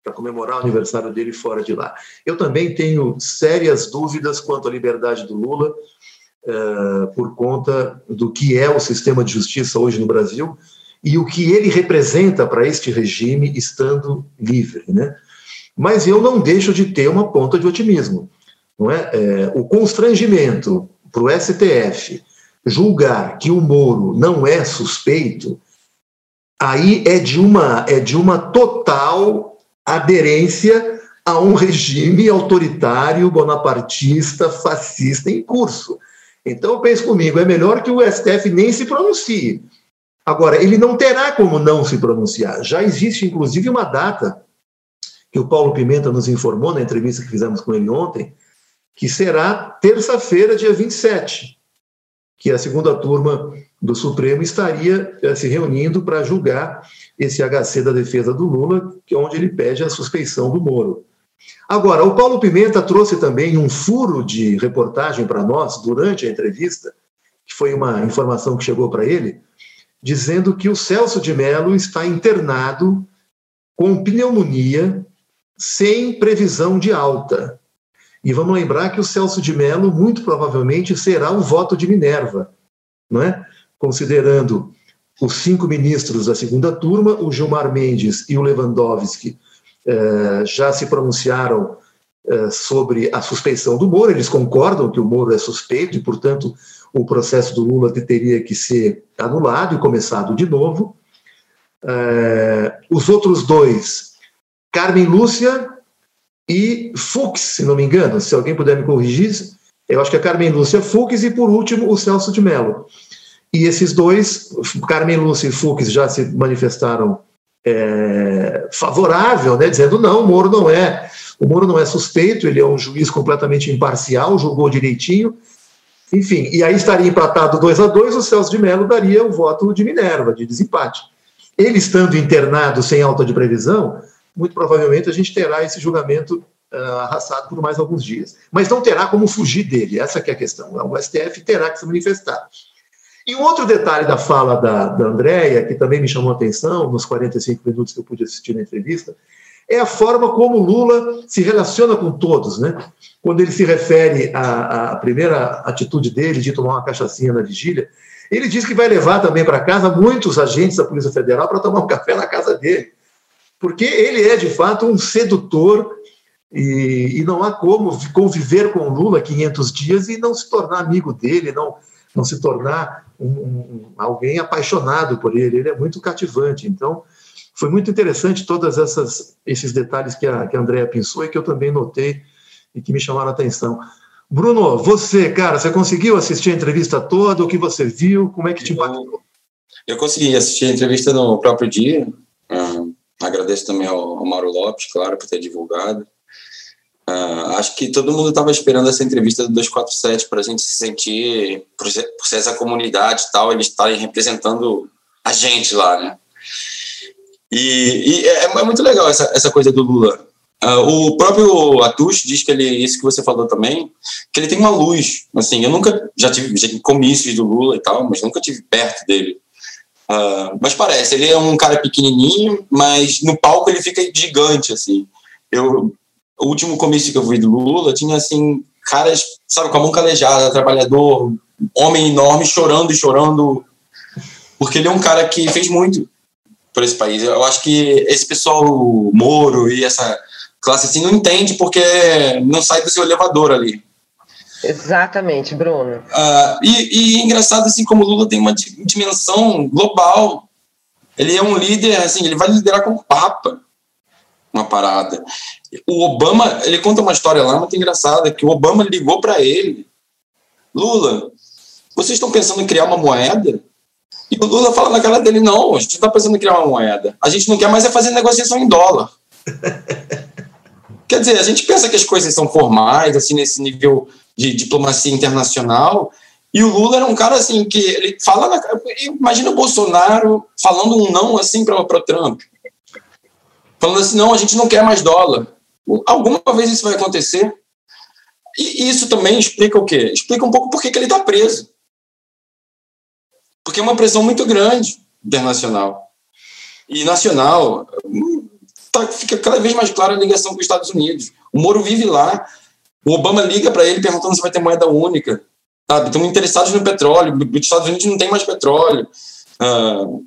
para comemorar o aniversário dele fora de lá. Eu também tenho sérias dúvidas quanto à liberdade do Lula, uh, por conta do que é o sistema de justiça hoje no Brasil e o que ele representa para este regime estando livre, né? Mas eu não deixo de ter uma ponta de otimismo, não é? é o constrangimento para o STF julgar que o Moro não é suspeito, aí é de uma é de uma total aderência a um regime autoritário, bonapartista, fascista em curso. Então, pense comigo, é melhor que o STF nem se pronuncie Agora, ele não terá como não se pronunciar. Já existe, inclusive, uma data que o Paulo Pimenta nos informou na entrevista que fizemos com ele ontem, que será terça-feira, dia 27, que a segunda turma do Supremo estaria eh, se reunindo para julgar esse HC da defesa do Lula, que é onde ele pede a suspeição do Moro. Agora, o Paulo Pimenta trouxe também um furo de reportagem para nós durante a entrevista, que foi uma informação que chegou para ele, dizendo que o Celso de Mello está internado com pneumonia sem previsão de alta. E vamos lembrar que o Celso de Mello muito provavelmente será o voto de Minerva, não é? Considerando os cinco ministros da segunda turma, o Gilmar Mendes e o Lewandowski eh, já se pronunciaram eh, sobre a suspeição do Moro, eles concordam que o Moro é suspeito e, portanto, o processo do Lula teria que ser anulado e começado de novo. É, os outros dois, Carmen Lúcia e Fux, se não me engano, se alguém puder me corrigir, eu acho que é Carmen Lúcia Fux e, por último, o Celso de Mello. E esses dois, Carmen Lúcia e Fux, já se manifestaram é, favorável, né, dizendo não, Moro não é O Moro não é suspeito, ele é um juiz completamente imparcial, julgou direitinho. Enfim, e aí estaria empatado 2 a 2 o Celso de Mello daria o voto de Minerva, de desempate. Ele estando internado sem alta de previsão, muito provavelmente a gente terá esse julgamento uh, arrastado por mais alguns dias. Mas não terá como fugir dele, essa é a questão. O STF terá que se manifestar. E um outro detalhe da fala da, da Andréia, que também me chamou a atenção nos 45 minutos que eu pude assistir na entrevista, é a forma como Lula se relaciona com todos, né? Quando ele se refere à, à primeira atitude dele de tomar uma cachaçinha na vigília, ele diz que vai levar também para casa muitos agentes da Polícia Federal para tomar um [laughs] café na casa dele, porque ele é de fato um sedutor e, e não há como conviver com Lula 500 dias e não se tornar amigo dele, não não se tornar um, um, alguém apaixonado por ele. Ele é muito cativante. Então, foi muito interessante todos esses detalhes que a, que a Andrea pensou e que eu também notei e que me chamaram a atenção. Bruno, você, cara, você conseguiu assistir a entrevista toda? O que você viu? Como é que te impactou? Eu, eu consegui assistir a entrevista no próprio dia. Uh, agradeço também ao, ao Mauro Lopes, claro, por ter divulgado. Uh, acho que todo mundo estava esperando essa entrevista do 247 para a gente se sentir, por ser, por ser essa comunidade e tal, eles estarem representando a gente lá, né? E, e é, é, muito legal essa, essa coisa do Lula. Uh, o próprio Atush diz que ele, isso que você falou também, que ele tem uma luz. Assim, eu nunca já tive, já comícios do Lula e tal, mas nunca tive perto dele. Uh, mas parece, ele é um cara pequenininho, mas no palco ele fica gigante, assim. Eu, o último comício que eu vi do Lula tinha, assim, caras, sabe, com a mão calejada, trabalhador, homem enorme, chorando e chorando, porque ele é um cara que fez muito por esse país. Eu acho que esse pessoal Moro e essa classe assim não entende porque não sai do seu elevador ali. Exatamente, Bruno. Uh, e, e engraçado assim como o Lula tem uma dimensão global. Ele é um líder, assim, ele vai liderar como papa uma parada. O Obama, ele conta uma história lá muito engraçada, que o Obama ligou para ele, Lula, vocês estão pensando em criar uma moeda? E o Lula fala na cara dele, não, a gente não está pensando em criar uma moeda. A gente não quer mais é fazer negociação em dólar. [laughs] Quer dizer, a gente pensa que as coisas são formais, assim, nesse nível de diplomacia internacional, e o Lula era um cara assim que ele fala na, imagina o Bolsonaro falando um não assim para o Trump falando assim: não, a gente não quer mais dólar. Alguma vez isso vai acontecer. E isso também explica o quê? Explica um pouco por que ele está preso. Porque é uma pressão muito grande internacional. E nacional, tá, fica cada vez mais clara a ligação com os Estados Unidos. O Moro vive lá. O Obama liga para ele perguntando se vai ter moeda única. Sabe? Estão interessados no petróleo. Os Estados Unidos não tem mais petróleo. Uh,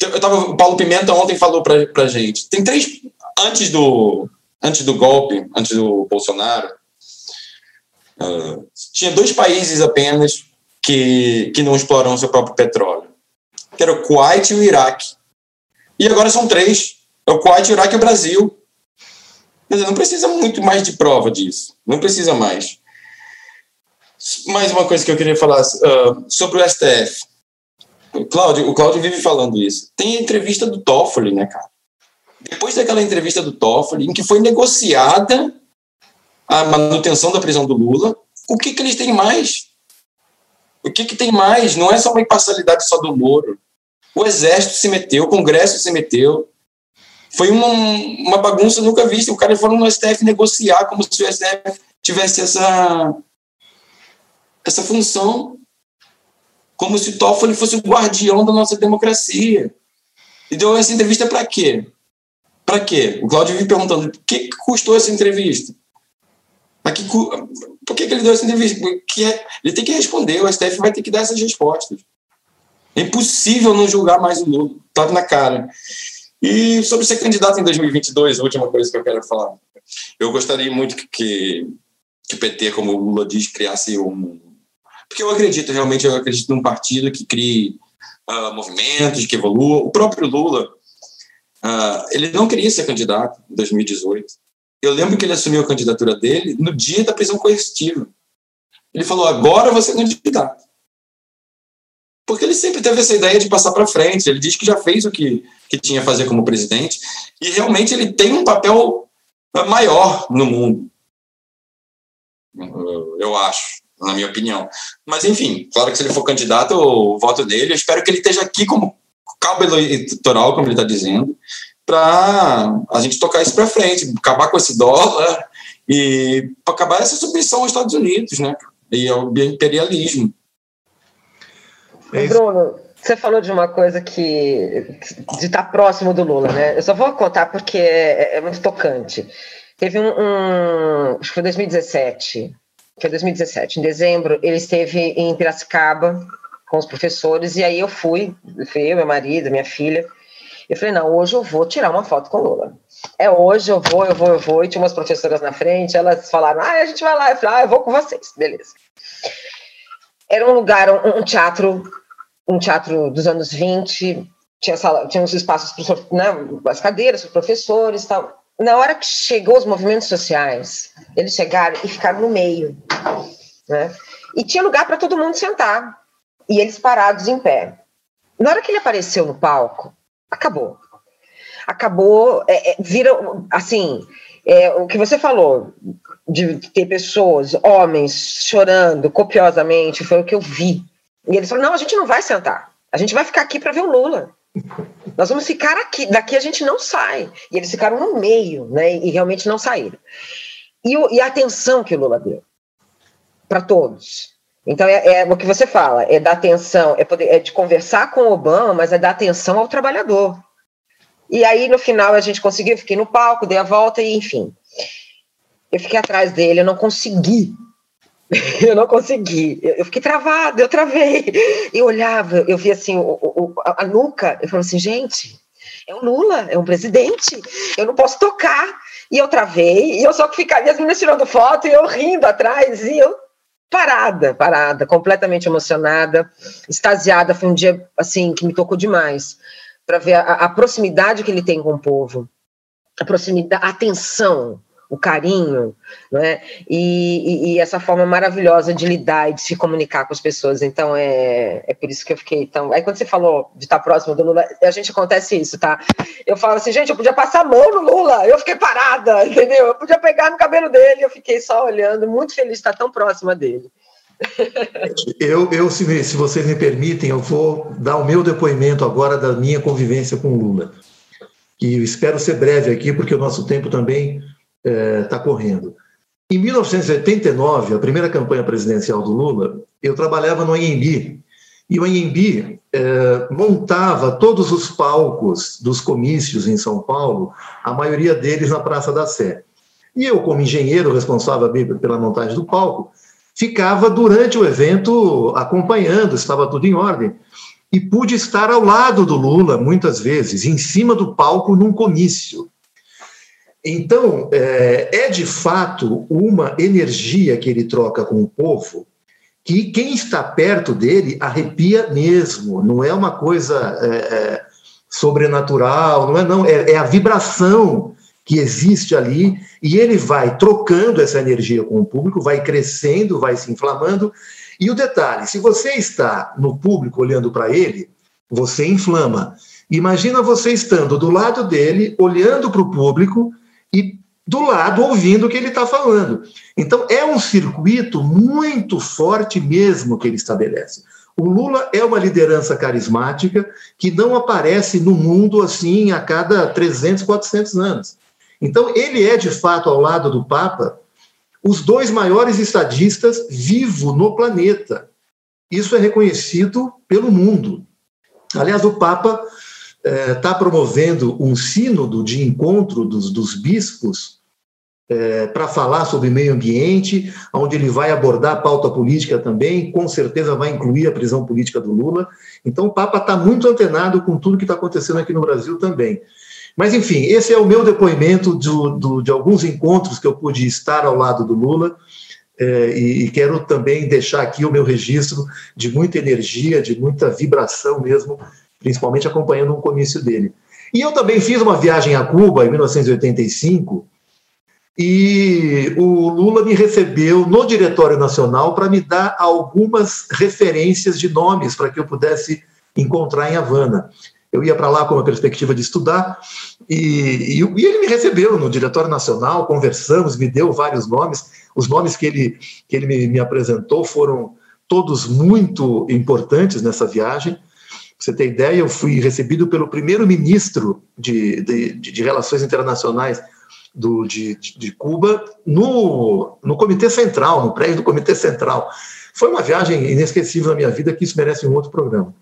eu tava, o Paulo Pimenta ontem falou pra, pra gente. Tem três. Antes do, antes do golpe, antes do Bolsonaro, uh, tinha dois países apenas que, que não exploram seu próprio petróleo. Que era o Kuwait e o Iraque. E agora são três. É o Kuwait, o Iraque e o Brasil. Dizer, não precisa muito mais de prova disso. Não precisa mais. Mais uma coisa que eu queria falar uh, sobre o STF. Cláudio, o Cláudio vive falando isso. Tem a entrevista do Toffoli, né, cara? Depois daquela entrevista do Toffoli, em que foi negociada a manutenção da prisão do Lula, o que, que eles têm mais? O que, que tem mais? Não é só uma imparcialidade só do Moro. O Exército se meteu, o Congresso se meteu. Foi uma, uma bagunça nunca vista. O cara foram no STF negociar como se o STF tivesse essa, essa função como se Toffoli fosse o guardião da nossa democracia. E deu essa entrevista para quê? Para quê? O Cláudio vive perguntando: por que custou essa entrevista? Que, por que, que, ele deu essa entrevista? Porque é, ele tem que responder, o STF vai ter que dar essas respostas. É impossível não julgar mais o Lula, tá na cara. E sobre ser candidato em 2022, a última coisa que eu quero falar. Eu gostaria muito que, que, que o PT, como o Lula diz, criasse um, porque eu acredito, realmente, eu acredito num partido que crie uh, movimentos, que evolua. O próprio Lula, uh, ele não queria ser candidato em 2018. Eu lembro que ele assumiu a candidatura dele no dia da prisão coercitiva. Ele falou: agora você é candidato. Porque ele sempre teve essa ideia de passar para frente. Ele diz que já fez o que, que tinha a fazer como presidente. E realmente ele tem um papel maior no mundo. Eu acho, na minha opinião. Mas, enfim, claro que se ele for candidato, o voto dele, eu espero que ele esteja aqui como cabo eleitoral, como ele está dizendo, para a gente tocar isso para frente, acabar com esse dólar e acabar essa submissão aos Estados Unidos, né? E ao imperialismo. É Bruno, você falou de uma coisa que de estar tá próximo do Lula, né? Eu só vou contar porque é, é muito tocante. Teve um, um, acho que foi 2017, foi 2017, em dezembro, ele esteve em Piracicaba com os professores e aí eu fui, fui eu, meu marido, minha filha. Eu falei, não, hoje eu vou tirar uma foto com o Lula. É hoje, eu vou, eu vou, eu vou. E tinha umas professoras na frente, elas falaram, ah, a gente vai lá. Eu falei, ah, eu vou com vocês, beleza. Era um lugar, um, um teatro um teatro dos anos 20, tinha, sala, tinha uns espaços, para né, as cadeiras para professores tal. Na hora que chegou os movimentos sociais, eles chegaram e ficaram no meio. Né? E tinha lugar para todo mundo sentar. E eles parados em pé. Na hora que ele apareceu no palco, acabou. Acabou, é, é, assim, é, o que você falou, de ter pessoas, homens, chorando copiosamente, foi o que eu vi e eles falaram: não, a gente não vai sentar. A gente vai ficar aqui para ver o Lula. Nós vamos ficar aqui, daqui a gente não sai. E eles ficaram no meio, né? E realmente não saíram. E, e a atenção que o Lula deu para todos. Então é, é, o que você fala, é dar atenção, é, poder, é de conversar com o Obama, mas é dar atenção ao trabalhador. E aí no final a gente conseguiu, eu fiquei no palco, dei a volta e enfim. Eu fiquei atrás dele, eu não consegui [laughs] eu não consegui. Eu, fiquei travada, eu travei. Eu olhava, eu via assim, o, o, a, nuca, eu falava assim, gente, é o Lula, é um presidente, eu não posso tocar. E eu travei, e eu só que ficava, e as meninas tirando foto, e eu rindo atrás, e eu parada, parada, completamente emocionada, extasiada. Foi um dia, assim, que me tocou demais, para ver a, a proximidade que ele tem com o povo, a proximidade, a atenção, o carinho, né? E, e, e, essa forma maravilhosa de lidar e de se comunicar com as pessoas. Então é, é por isso que eu fiquei tão. Aí quando você falou de estar próximo do Lula, a gente acontece isso, tá? Eu falo assim, gente, eu podia passar a mão no Lula, eu fiquei parada, [laughs] entendeu? Eu podia pegar no cabelo dele, eu fiquei só olhando, muito feliz de estar tão próxima dele. [laughs] Eu, eu se, se vocês me permitem, eu vou dar o meu depoimento agora da minha convivência com o Lula. E espero ser breve aqui, porque o nosso tempo também está é, correndo. Em 1989, a primeira campanha presidencial do Lula, eu trabalhava no INB, e o INB é, montava todos os palcos dos comícios em São Paulo, a maioria deles na Praça da Sé. E eu, como engenheiro responsável pela montagem do palco, ficava durante o evento acompanhando, estava tudo em ordem. E pude estar ao lado do Lula, muitas vezes, em cima do palco, num comício. Então, é, é, de fato uma energia que ele troca com o povo que quem está perto dele arrepia mesmo, não é uma coisa é, é, sobrenatural, não é não, é, é a vibração que existe ali e ele vai trocando essa energia com o público, vai crescendo, vai se inflamando. E o detalhe, se você está no público olhando para ele, você inflama. Imagina você estando do lado dele, olhando para o público e do lado ouvindo o que ele está falando. Então, é um circuito muito forte mesmo que ele estabelece. O Lula é uma liderança carismática que não aparece no mundo assim a cada 300, 400 anos. Então, ele é, de fato, ao lado do Papa, os dois maiores estadistas vivos no planeta. Isso é reconhecido pelo mundo. Aliás, o Papa está é, promovendo um sínodo de encontro dos, dos bispos é, para falar sobre meio ambiente, onde ele vai abordar a pauta política também, com certeza vai incluir a prisão política do Lula. Então, o Papa está muito antenado com tudo que está acontecendo aqui no Brasil também. Mas, enfim, esse é o meu depoimento do, do, de alguns encontros que eu pude estar ao lado do Lula. É, e, e quero também deixar aqui o meu registro de muita energia, de muita vibração mesmo principalmente acompanhando um comício dele. E eu também fiz uma viagem a Cuba em 1985 e o Lula me recebeu no Diretório Nacional para me dar algumas referências de nomes para que eu pudesse encontrar em Havana. Eu ia para lá com a perspectiva de estudar e, e, e, ele me recebeu no Diretório Nacional, conversamos, me deu vários nomes. Os nomes que ele, que ele me, me apresentou foram todos muito importantes nessa viagem. Você ter ideia, eu fui recebido pelo primeiro-ministro de, de, de, Relações Internacionais do, de, de Cuba no, no Comitê Central, no prédio do Comitê Central. Foi uma viagem inesquecível na minha vida, que isso merece um outro programa.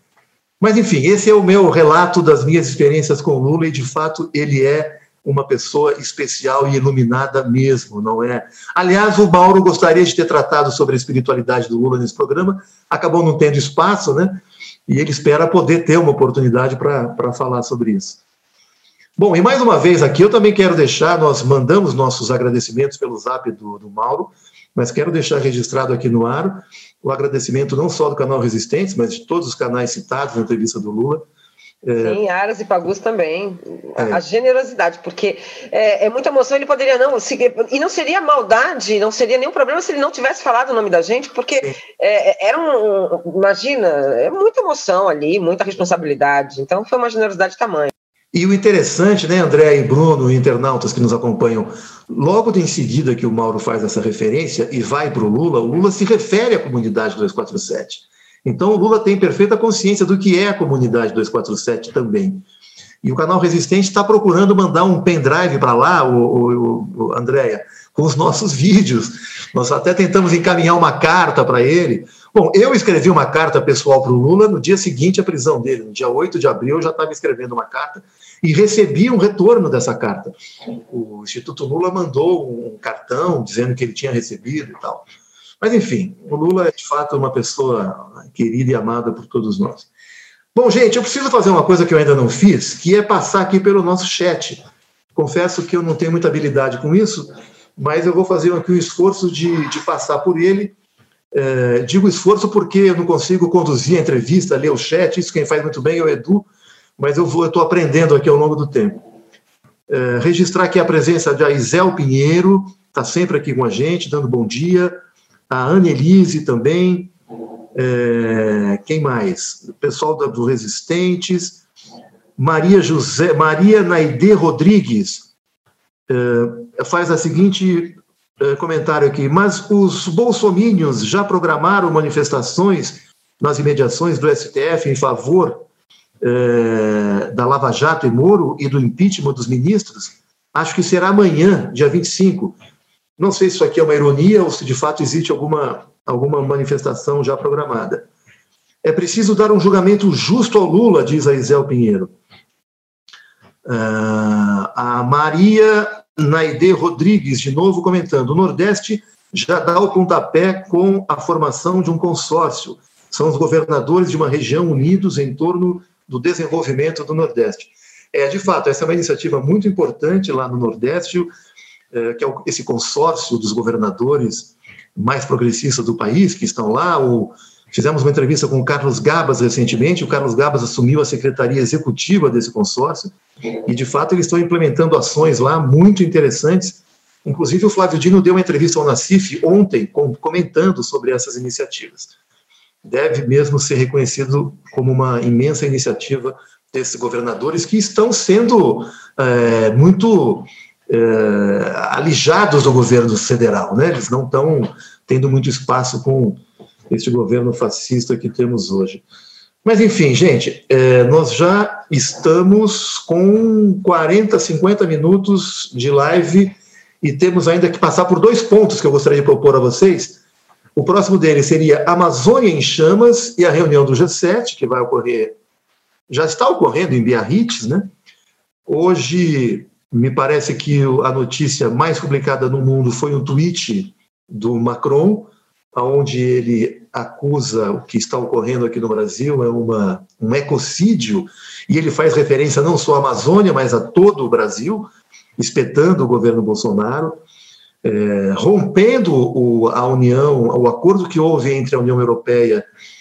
Mas, enfim, esse é o meu relato das minhas experiências com Lula, e de fato ele é uma pessoa especial e iluminada mesmo, não é? Aliás, o Mauro gostaria de ter tratado sobre a espiritualidade do Lula nesse programa, acabou não tendo espaço, né? E ele espera poder ter uma oportunidade para falar sobre isso. Bom, e mais uma vez aqui, eu também quero deixar, nós mandamos nossos agradecimentos pelo zap do, do Mauro, mas quero deixar registrado aqui no ar o agradecimento não só do canal Resistentes, mas de todos os canais citados na entrevista do Lula. É... Sim, Aras e Pagus também. É. A generosidade, porque é, é, muita emoção, ele poderia não. seguir e não seria maldade, não seria nenhum problema se ele não tivesse falado o nome da gente, porque é, era um. Imagina, é muita emoção ali, muita responsabilidade. Então foi uma generosidade tamanho. E o interessante, né, André e Bruno, internautas que nos acompanham, logo em seguida que o Mauro faz essa referência e vai para o Lula, o Lula se refere à comunidade 247. Então o Lula tem perfeita consciência do que é a comunidade 247 também. E o canal Resistente está procurando mandar um pendrive para lá, o, o, o Andréia, com os nossos [laughs] vídeos. Nós até tentamos encaminhar uma carta para ele, Bom, eu escrevi uma carta pessoal para o Lula no dia seguinte à prisão dele, no dia 8 de abril, eu já estava escrevendo uma carta e recebi um retorno dessa carta. O Instituto Lula mandou um cartão dizendo que ele tinha recebido e tal. Mas, enfim, o Lula é de fato uma pessoa querida e amada por todos nós. Bom, gente, eu preciso fazer uma coisa que eu ainda não fiz, que é passar aqui pelo nosso chat. Confesso que eu não tenho muita habilidade com isso, mas eu vou fazer aqui o esforço de, de passar por ele é, digo esforço porque eu não consigo conduzir a entrevista, ler o chat, isso quem faz muito bem é o Edu, mas eu estou aprendendo aqui ao longo do tempo. É, registrar aqui a presença de Isel Pinheiro, está sempre aqui com a gente, dando bom dia. A Ana Elise também. É, quem mais? O pessoal da, do Resistentes. Maria José, Maria Naide Rodrigues é, faz a seguinte eh, comentário aqui, mas os bolsomínios já programaram manifestações nas imediações do STF em favor eh, da Lava Jato e Moro e do impeachment dos ministros? Acho que será amanhã, dia 25. Não sei se isso aqui é uma ironia ou se de fato existe alguma, alguma manifestação já programada. É preciso dar um julgamento justo ao Lula, diz a Isel Pinheiro. Uh, a Maria Naide Rodrigues, de novo comentando: o Nordeste já dá o pontapé com a formação de um consórcio. São os governadores de uma região unidos em torno do desenvolvimento do Nordeste. É, de fato, essa é uma iniciativa muito importante lá no Nordeste, que é esse consórcio dos governadores mais progressistas do país, que estão lá, Fizemos uma entrevista com o Carlos Gabas recentemente. O Carlos Gabas assumiu a secretaria executiva desse consórcio e, de fato, eles estão implementando ações lá muito interessantes. Inclusive, o Flávio Dino deu uma entrevista ao Nacif ontem, comentando sobre essas iniciativas. Deve mesmo ser reconhecido como uma imensa iniciativa desses governadores que estão sendo é, muito é, alijados do governo federal, né? Eles não estão tendo muito espaço com este governo fascista que temos hoje. Mas, enfim, gente, é, nós já estamos com 40, 50 minutos de live e temos ainda que passar por dois pontos que eu gostaria de propor a vocês. O próximo deles seria Amazônia em Chamas e a reunião do G7, que vai ocorrer, já está ocorrendo em Biarritz, né? Hoje, me parece que a notícia mais publicada no mundo foi um tweet do Macron, onde ele acusa o que está ocorrendo aqui no Brasil é uma, um ecocídio, e ele faz referência não só à Amazônia, mas a todo o Brasil, espetando o governo Bolsonaro, é, rompendo o, a União, o acordo que houve entre a União Europeia e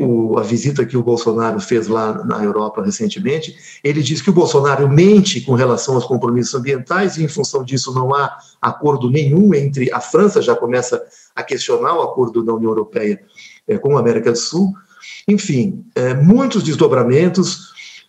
o, a visita que o Bolsonaro fez lá na Europa recentemente, ele diz que o Bolsonaro mente com relação aos compromissos ambientais e, em função disso, não há acordo nenhum entre. A França já começa a questionar o acordo da União Europeia é, com a América do Sul. Enfim, é, muitos desdobramentos.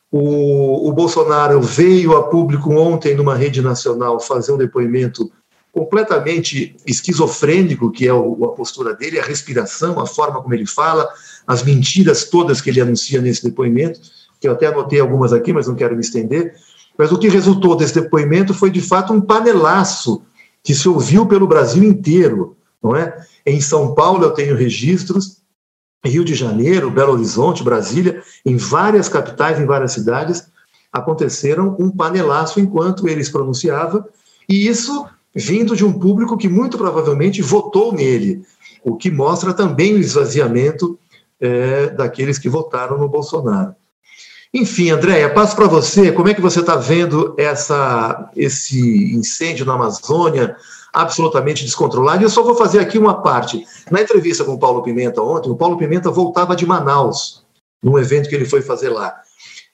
O, o Bolsonaro veio a público ontem numa rede nacional fazer um depoimento completamente esquizofrênico, que é o, a postura dele, a respiração, a forma como ele fala, as mentiras todas que ele anuncia nesse depoimento, que eu até anotei algumas aqui, mas não quero me estender. Mas o que resultou desse depoimento foi, de fato, um panelaço que se ouviu pelo Brasil inteiro, não é? Em São Paulo eu tenho registros, Rio de Janeiro, Belo Horizonte, Brasília, em várias capitais, em várias cidades, aconteceram um panelaço enquanto ele se pronunciava, e isso vindo de um público que muito provavelmente votou nele, o que mostra também o esvaziamento é, daqueles que votaram no Bolsonaro. Enfim, Andréia, passo para você. Como é que você está vendo essa, esse incêndio na Amazônia absolutamente descontrolado? E eu só vou fazer aqui uma parte. Na entrevista com o Paulo Pimenta ontem, o Paulo Pimenta voltava de Manaus, num evento que ele foi fazer lá,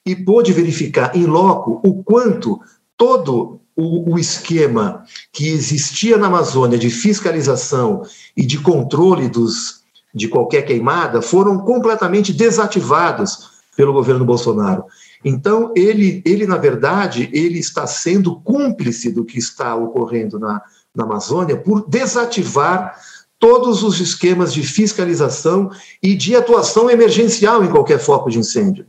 e pôde verificar em loco o quanto todo o, o esquema que existia na Amazônia de fiscalização e de controle dos, de qualquer queimada foram completamente desativados pelo governo Bolsonaro. Então, ele, ele, na verdade, ele está sendo cúmplice do que está ocorrendo na, na Amazônia por desativar todos os esquemas de fiscalização e de atuação emergencial em qualquer foco de incêndio.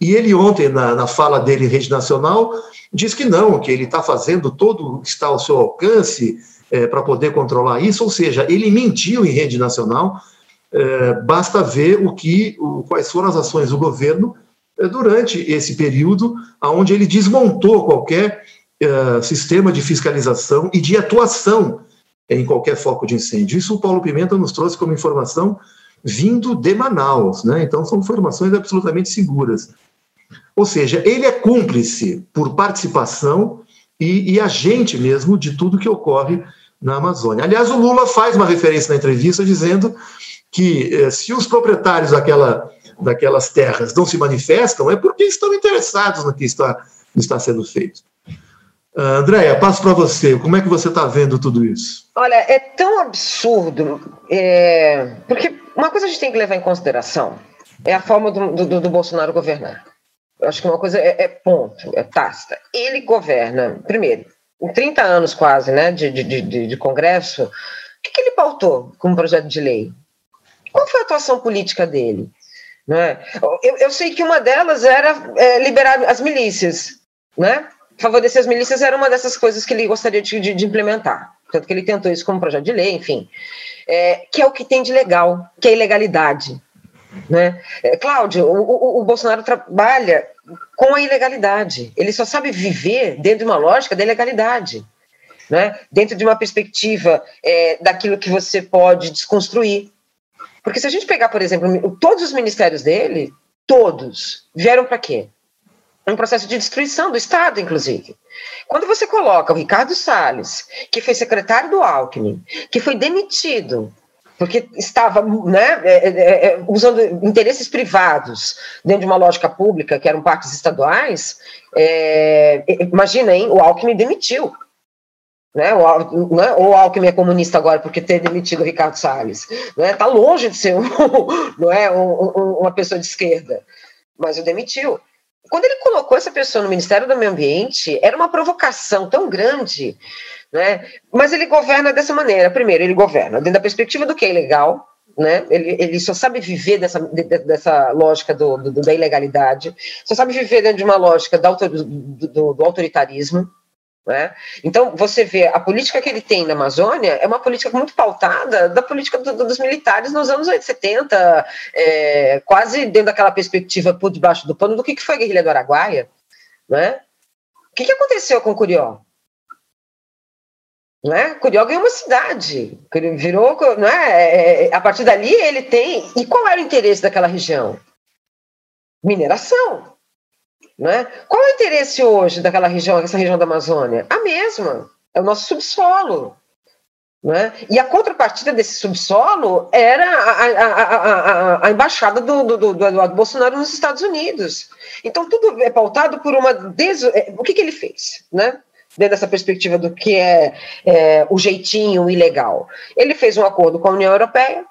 E ele ontem, na, na fala dele em rede nacional, diz que não, que ele está fazendo todo o que está ao seu alcance é, para poder controlar isso, ou seja, ele mentiu em rede nacional, é, basta ver o que, o, quais foram as ações do governo é, durante esse período, onde ele desmontou qualquer é, sistema de fiscalização e de atuação em qualquer foco de incêndio. Isso o Paulo Pimenta nos trouxe como informação vindo de Manaus, né? Então são informações absolutamente seguras. Ou seja, ele é cúmplice por participação e, e agente mesmo de tudo que ocorre na Amazônia. Aliás, o Lula faz uma referência na entrevista dizendo que eh, se os proprietários daquela, daquelas terras não se manifestam, é porque estão interessados no que está, está sendo feito. Uh, Andréia, passo para você. Como é que você está vendo tudo isso? Olha, é tão absurdo, é... porque uma coisa a gente tem que levar em consideração é a forma do, do, do Bolsonaro governar. Eu acho que uma coisa é, é ponto, é tácita. Ele governa, primeiro, em 30 anos quase né, de, de, de, de Congresso, o que, que ele pautou como projeto de lei? Qual foi a atuação política dele? Né? Eu, eu sei que uma delas era é, liberar as milícias, né? Favorecer as milícias era uma dessas coisas que ele gostaria de, de, de implementar. Tanto que ele tentou isso como projeto de lei, enfim. É, que é o que tem de legal, que é a ilegalidade. Né? É, Cláudio, o, o, o, Bolsonaro trabalha com a ilegalidade. Ele só sabe viver dentro de uma lógica da ilegalidade. Né? Dentro de uma perspectiva é, daquilo que você pode desconstruir. Porque se a gente pegar, por exemplo, todos os ministérios dele, todos, vieram para quê? Um processo de destruição do Estado, inclusive. Quando você coloca o Ricardo Salles, que foi secretário do Alckmin, que foi demitido porque estava né, é, é, é, usando interesses privados dentro de uma lógica pública, que eram parques estaduais, é, imagina, hein, o Alckmin demitiu né? Né? o Alckmin é comunista agora porque ter demitido o Ricardo Salles. Está né? Tá longe de ser um, [laughs] não é, um, um, uma pessoa de esquerda, mas o demitiu. Quando ele colocou essa pessoa no Ministério do Meio Ambiente, era uma provocação tão grande, né? mas ele governa dessa maneira. Primeiro, ele governa dentro da perspectiva do que é ilegal, né? Ele, ele, só sabe viver dessa, dessa lógica do, do, da ilegalidade, só sabe viver dentro de uma lógica do, do, do autoritarismo, né? Então, você vê, a política que ele tem na Amazônia é uma política muito pautada da política do, dos militares nos anos 70, é, quase dentro daquela perspectiva por debaixo do pano do que, que foi a guerrilha do Araguaia. Né? O que, que aconteceu com Curió? Né? Curió ganhou uma cidade, virou, né? É, é, a partir dali ele tem. E qual era o interesse daquela região? Mineração. Né? Qual é o interesse hoje daquela região, essa região da Amazônia? A mesma, é o nosso subsolo. Né? E a contrapartida desse subsolo era a, a, a, a embaixada do, do, do, do, Eduardo Bolsonaro nos Estados Unidos. Então, tudo é pautado por uma. Des... É, o que, que ele fez? Né? Dentro dessa perspectiva do que é, é o jeitinho ilegal. Ele fez um acordo com a União Europeia.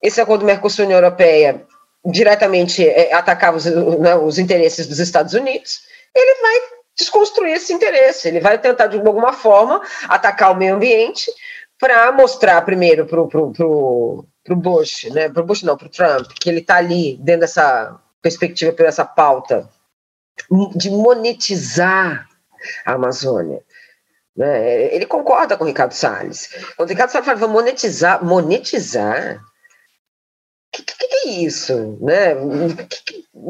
Esse acordo Mercosul-União Europeia diretamente é, os, né, os interesses dos Estados Unidos, ele vai desconstruir esse interesse, ele vai tentar, de alguma forma, atacar o meio ambiente para mostrar primeiro para o pro, pro, pro Bush, né? Para o Bush não, para o Trump, que ele está ali dentro dessa perspectiva, por essa pauta de monetizar a Amazônia. Né? Ele concorda com o Ricardo Salles. Quando o Ricardo Salles fala, vamos monetizar, monetizar? Que, que, que, é isso? Né?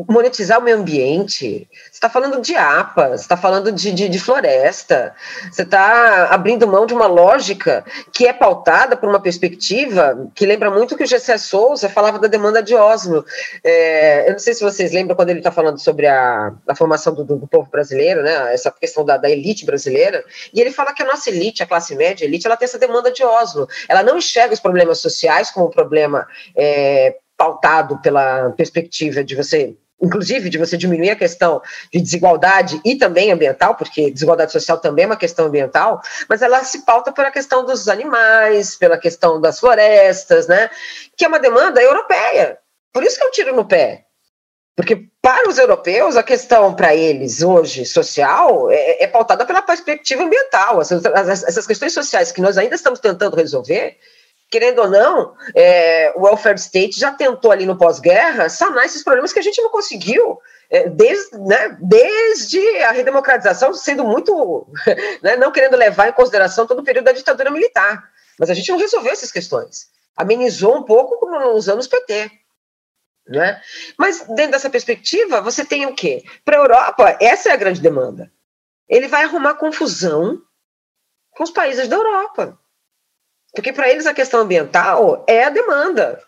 monetizar o meio ambiente? Você está falando de APA, você está falando de, de, de, floresta, você está abrindo mão de uma lógica que é pautada por uma perspectiva que lembra muito que o Gessé Souza falava da demanda de Oslo. É, eu não sei se vocês lembram quando ele está falando sobre a, a formação do, do, povo brasileiro, né? essa questão da, da elite brasileira, e ele fala que a nossa elite, a classe média, a elite, ela tem essa demanda de Oslo. Ela não enxerga os problemas sociais como um problema é, pautado pela perspectiva de você inclusive de você diminuir a questão de desigualdade e também ambiental, porque desigualdade social também é uma questão ambiental, mas ela se pauta pela questão dos animais, pela questão das florestas, né? Que é uma demanda europeia. Por isso que eu tiro no pé. Porque para os europeus, a questão para eles hoje social é, é, pautada pela perspectiva ambiental. Essas, essas questões sociais que nós ainda estamos tentando resolver, querendo ou não, é, o welfare state já tentou ali no pós-guerra sanar esses problemas que a gente não conseguiu. É, desde, né, desde a redemocratização, sendo muito, [laughs] né, não querendo levar em consideração todo o período da ditadura militar. Mas a gente não resolveu essas questões. Amenizou um pouco nos anos PT. Né? Mas dentro dessa perspectiva, você tem o quê? Para a Europa, essa é a grande demanda. Ele vai arrumar confusão com os países da Europa. Porque para eles a questão ambiental é a demanda,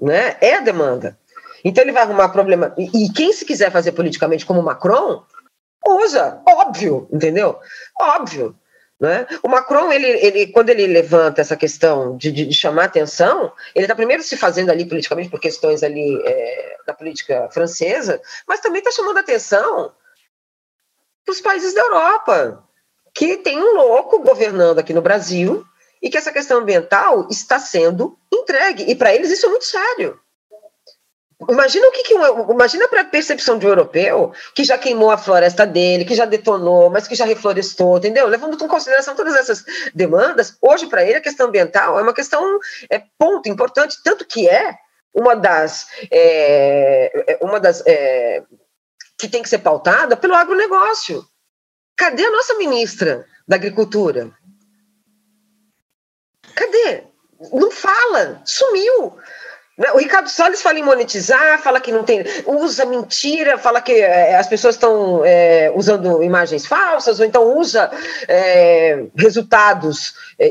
né? É a demanda. Então ele vai arrumar problema. E, e quem se quiser fazer politicamente como Macron, usa, óbvio, entendeu? Óbvio. Né? O Macron, ele, ele, quando ele levanta essa questão de, de, de chamar atenção, ele está primeiro se fazendo ali politicamente por questões ali é, da política francesa, mas também está chamando atenção para os países da Europa, que tem um louco governando aqui no Brasil, e que essa questão ambiental está sendo entregue. E para eles isso é muito sério. Imagina o que, que um, imagina para a percepção de um europeu que já queimou a floresta dele, que já detonou, mas que já reflorestou, entendeu? Levando em consideração todas essas demandas, hoje para ele a questão ambiental é uma questão é ponto importante, tanto que é uma das é, é uma das é, que tem que ser pautada pelo agronegócio. Cadê a nossa ministra da Agricultura? Cadê? Não fala, sumiu. Né? O Ricardo Salles fala em monetizar, fala que não tem. usa mentira, fala que é, as pessoas estão é, usando imagens falsas, ou então usa é, resultados, é,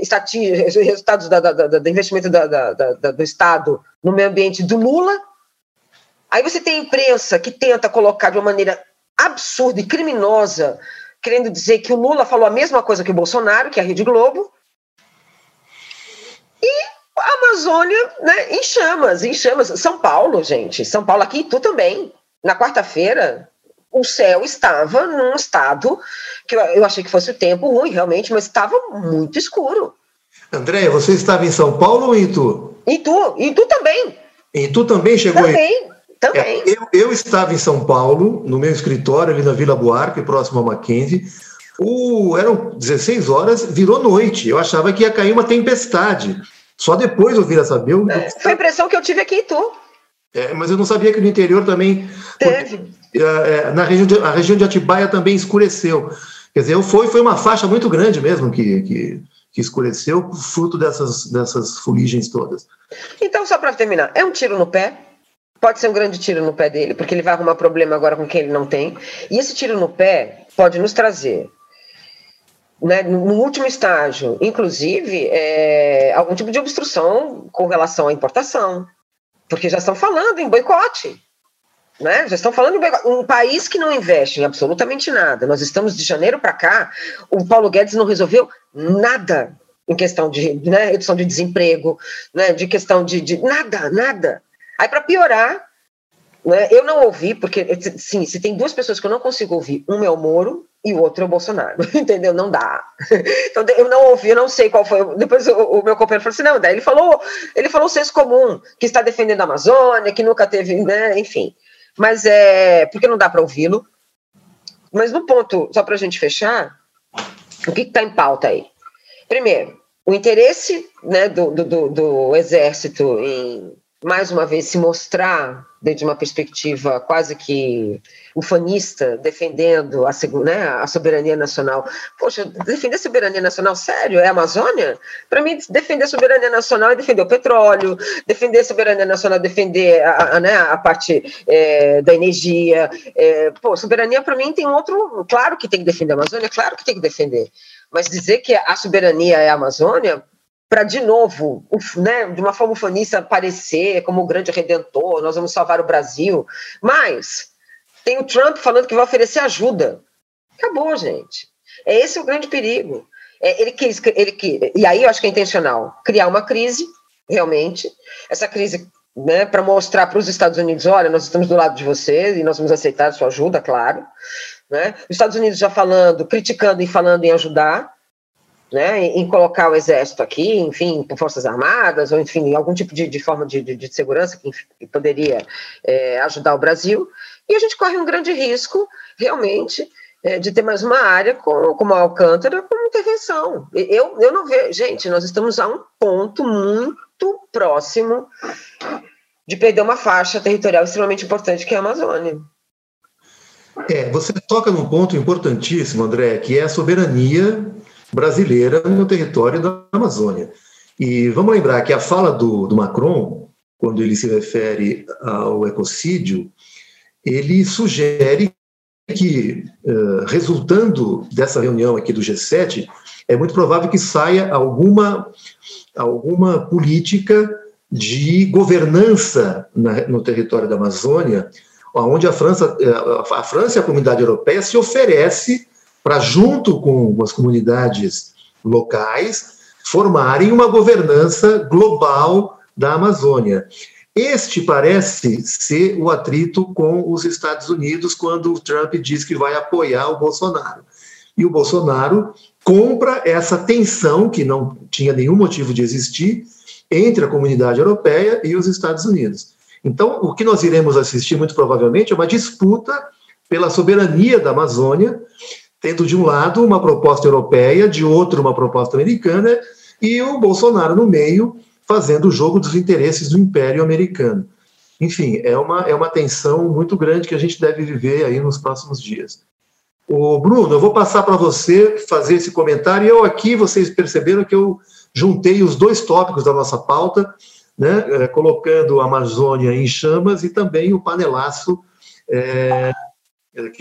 resultados da, da, da, do investimento do Estado no meio ambiente do Lula. Aí você tem a imprensa que tenta colocar de uma maneira absurda e criminosa, querendo dizer que o Lula falou a mesma coisa que o Bolsonaro, que é a Rede Globo. A Amazônia, né, em chamas, em chamas. São Paulo, gente, São Paulo aqui, tu também. Na quarta-feira, o céu estava num estado que eu achei que fosse o tempo ruim, realmente, mas estava muito escuro. Andréia, você estava em São Paulo ou em Itu? Itu, Itu também. Em Itu também chegou Também, aí? também. É, eu, eu estava em São Paulo, no meu escritório, ali na Vila Buarque, próximo a Mackenzie. O, eram 16 horas, virou noite. Eu achava que ia cair uma tempestade. Só depois eu vim a saber. É, foi a impressão que eu tive aqui em Tu. É, mas eu não sabia que no interior também. Teve. Porque, é, na região de, a região de Atibaia também escureceu. Quer dizer, foi, foi uma faixa muito grande mesmo que, que, que escureceu, fruto dessas, dessas fuligens todas. Então, só para terminar, é um tiro no pé? Pode ser um grande tiro no pé dele, porque ele vai arrumar problema agora com quem ele não tem. E esse tiro no pé pode nos trazer né, no último estágio, inclusive, é, algum tipo de obstrução com relação à importação, porque já estão falando em boicote. Né? Já estão falando em boicote. Um país que não investe em absolutamente nada. Nós estamos de janeiro para cá, o Paulo Guedes não resolveu nada em questão de né, redução de desemprego, né, de questão de, de nada, nada. Aí, para piorar, né, eu não ouvi, porque sim, se tem duas pessoas que eu não consigo ouvir, uma é o Moro e o outro é o Bolsonaro, [laughs] entendeu? Não dá. Então eu não ouvi, eu não sei qual foi. Depois o, o meu companheiro falou assim: não, daí ele falou, ele falou o senso comum, que está defendendo a Amazônia, que nunca teve, né, enfim. Mas é. Porque não dá para ouvi-lo. Mas no ponto, só para a gente fechar, o que está em pauta aí? Primeiro, o interesse né, do, do, do Exército em mais uma vez se mostrar desde uma perspectiva quase que ufanista, defendendo a, né, a soberania nacional. Poxa, defender a soberania nacional, sério? É a Amazônia? Para mim, defender a soberania nacional é defender o petróleo, defender a soberania nacional é defender a, a, né, a parte é, da energia. É, pô, soberania para mim tem outro. Claro que tem que defender a Amazônia, claro que tem que defender. Mas dizer que a soberania é a Amazônia, para de novo, né, de uma forma ufanista aparecer como o grande redentor, nós vamos salvar o Brasil. Mas tem o Trump falando que vai oferecer ajuda. Acabou, gente. É esse o grande perigo. É, ele quis, ele quis, e aí eu acho que é intencional criar uma crise, realmente. Essa crise, né, para mostrar para os Estados Unidos, olha, nós estamos do lado de vocês e nós vamos aceitar sua ajuda, claro. Né? Os Estados Unidos já falando, criticando e falando em ajudar né, em colocar o exército aqui, enfim, forças armadas, ou enfim, algum tipo de, de forma de, de, de, segurança que, que poderia é, ajudar o Brasil, e a gente corre um grande risco, realmente, é, de ter mais uma área com, como a Alcântara com intervenção. Eu, eu não vejo, gente, nós estamos a um ponto muito próximo de perder uma faixa territorial extremamente importante que é a Amazônia. É, você toca num ponto importantíssimo, André, que é a soberania brasileira no território da Amazônia. E vamos lembrar que a fala do, do Macron, quando ele se refere ao ecocídio, ele sugere que, uh, resultando dessa reunião aqui do G7, é muito provável que saia alguma, alguma política de governança na, no território da Amazônia, onde a França, eh, a França e a comunidade europeia se oferece para, junto com as comunidades locais, formarem uma governança global da Amazônia. Este parece ser o atrito com os Estados Unidos quando o Trump diz que vai apoiar o Bolsonaro. E o Bolsonaro compra essa tensão, que não tinha nenhum motivo de existir, entre a comunidade europeia e os Estados Unidos. Então, o que nós iremos assistir, muito provavelmente, é uma disputa pela soberania da Amazônia, tendo de um lado uma proposta europeia, de outro uma proposta americana, e o Bolsonaro no meio fazendo o jogo dos interesses do Império Americano. Enfim, é uma, é uma tensão muito grande que a gente deve viver aí nos próximos dias. O Bruno, eu vou passar para você fazer esse comentário. Eu aqui, vocês perceberam que eu juntei os dois tópicos da nossa pauta, né, é, colocando a Amazônia em chamas e também o panelaço é,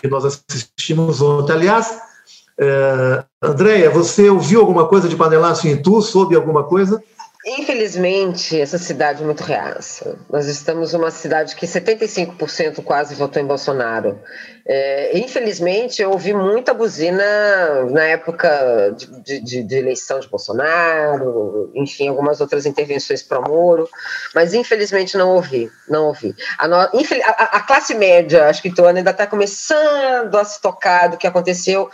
que nós assistimos ontem. Aliás, é, Andréia, você ouviu alguma coisa de Panelaço em Itu? Soube alguma coisa? Infelizmente, essa cidade é muito reaça. Nós estamos numa cidade que 75% quase votou em Bolsonaro. É, infelizmente, eu ouvi muita buzina na época de, de, de, eleição de Bolsonaro, enfim, algumas outras intervenções para Moro, mas infelizmente não ouvi, não ouvi. A, no, a, a classe média, acho que Tuana ainda está começando a se tocar do que aconteceu,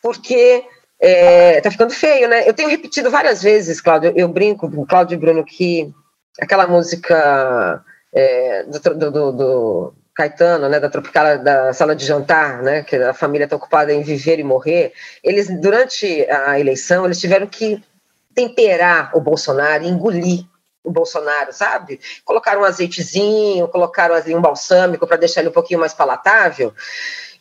porque é, tá ficando feio, né? Eu tenho repetido várias vezes, Cláudio, eu brinco com Cláudio e Bruno que aquela música é, do, do, do, Caetano, né, da Tropical, da sala de jantar, né, que a família está ocupada em viver e morrer, eles, durante a eleição, eles tiveram que temperar o Bolsonaro, engolir o Bolsonaro, sabe? Colocaram um azeitezinho, colocaram ali um balsâmico para deixar ele um pouquinho mais palatável,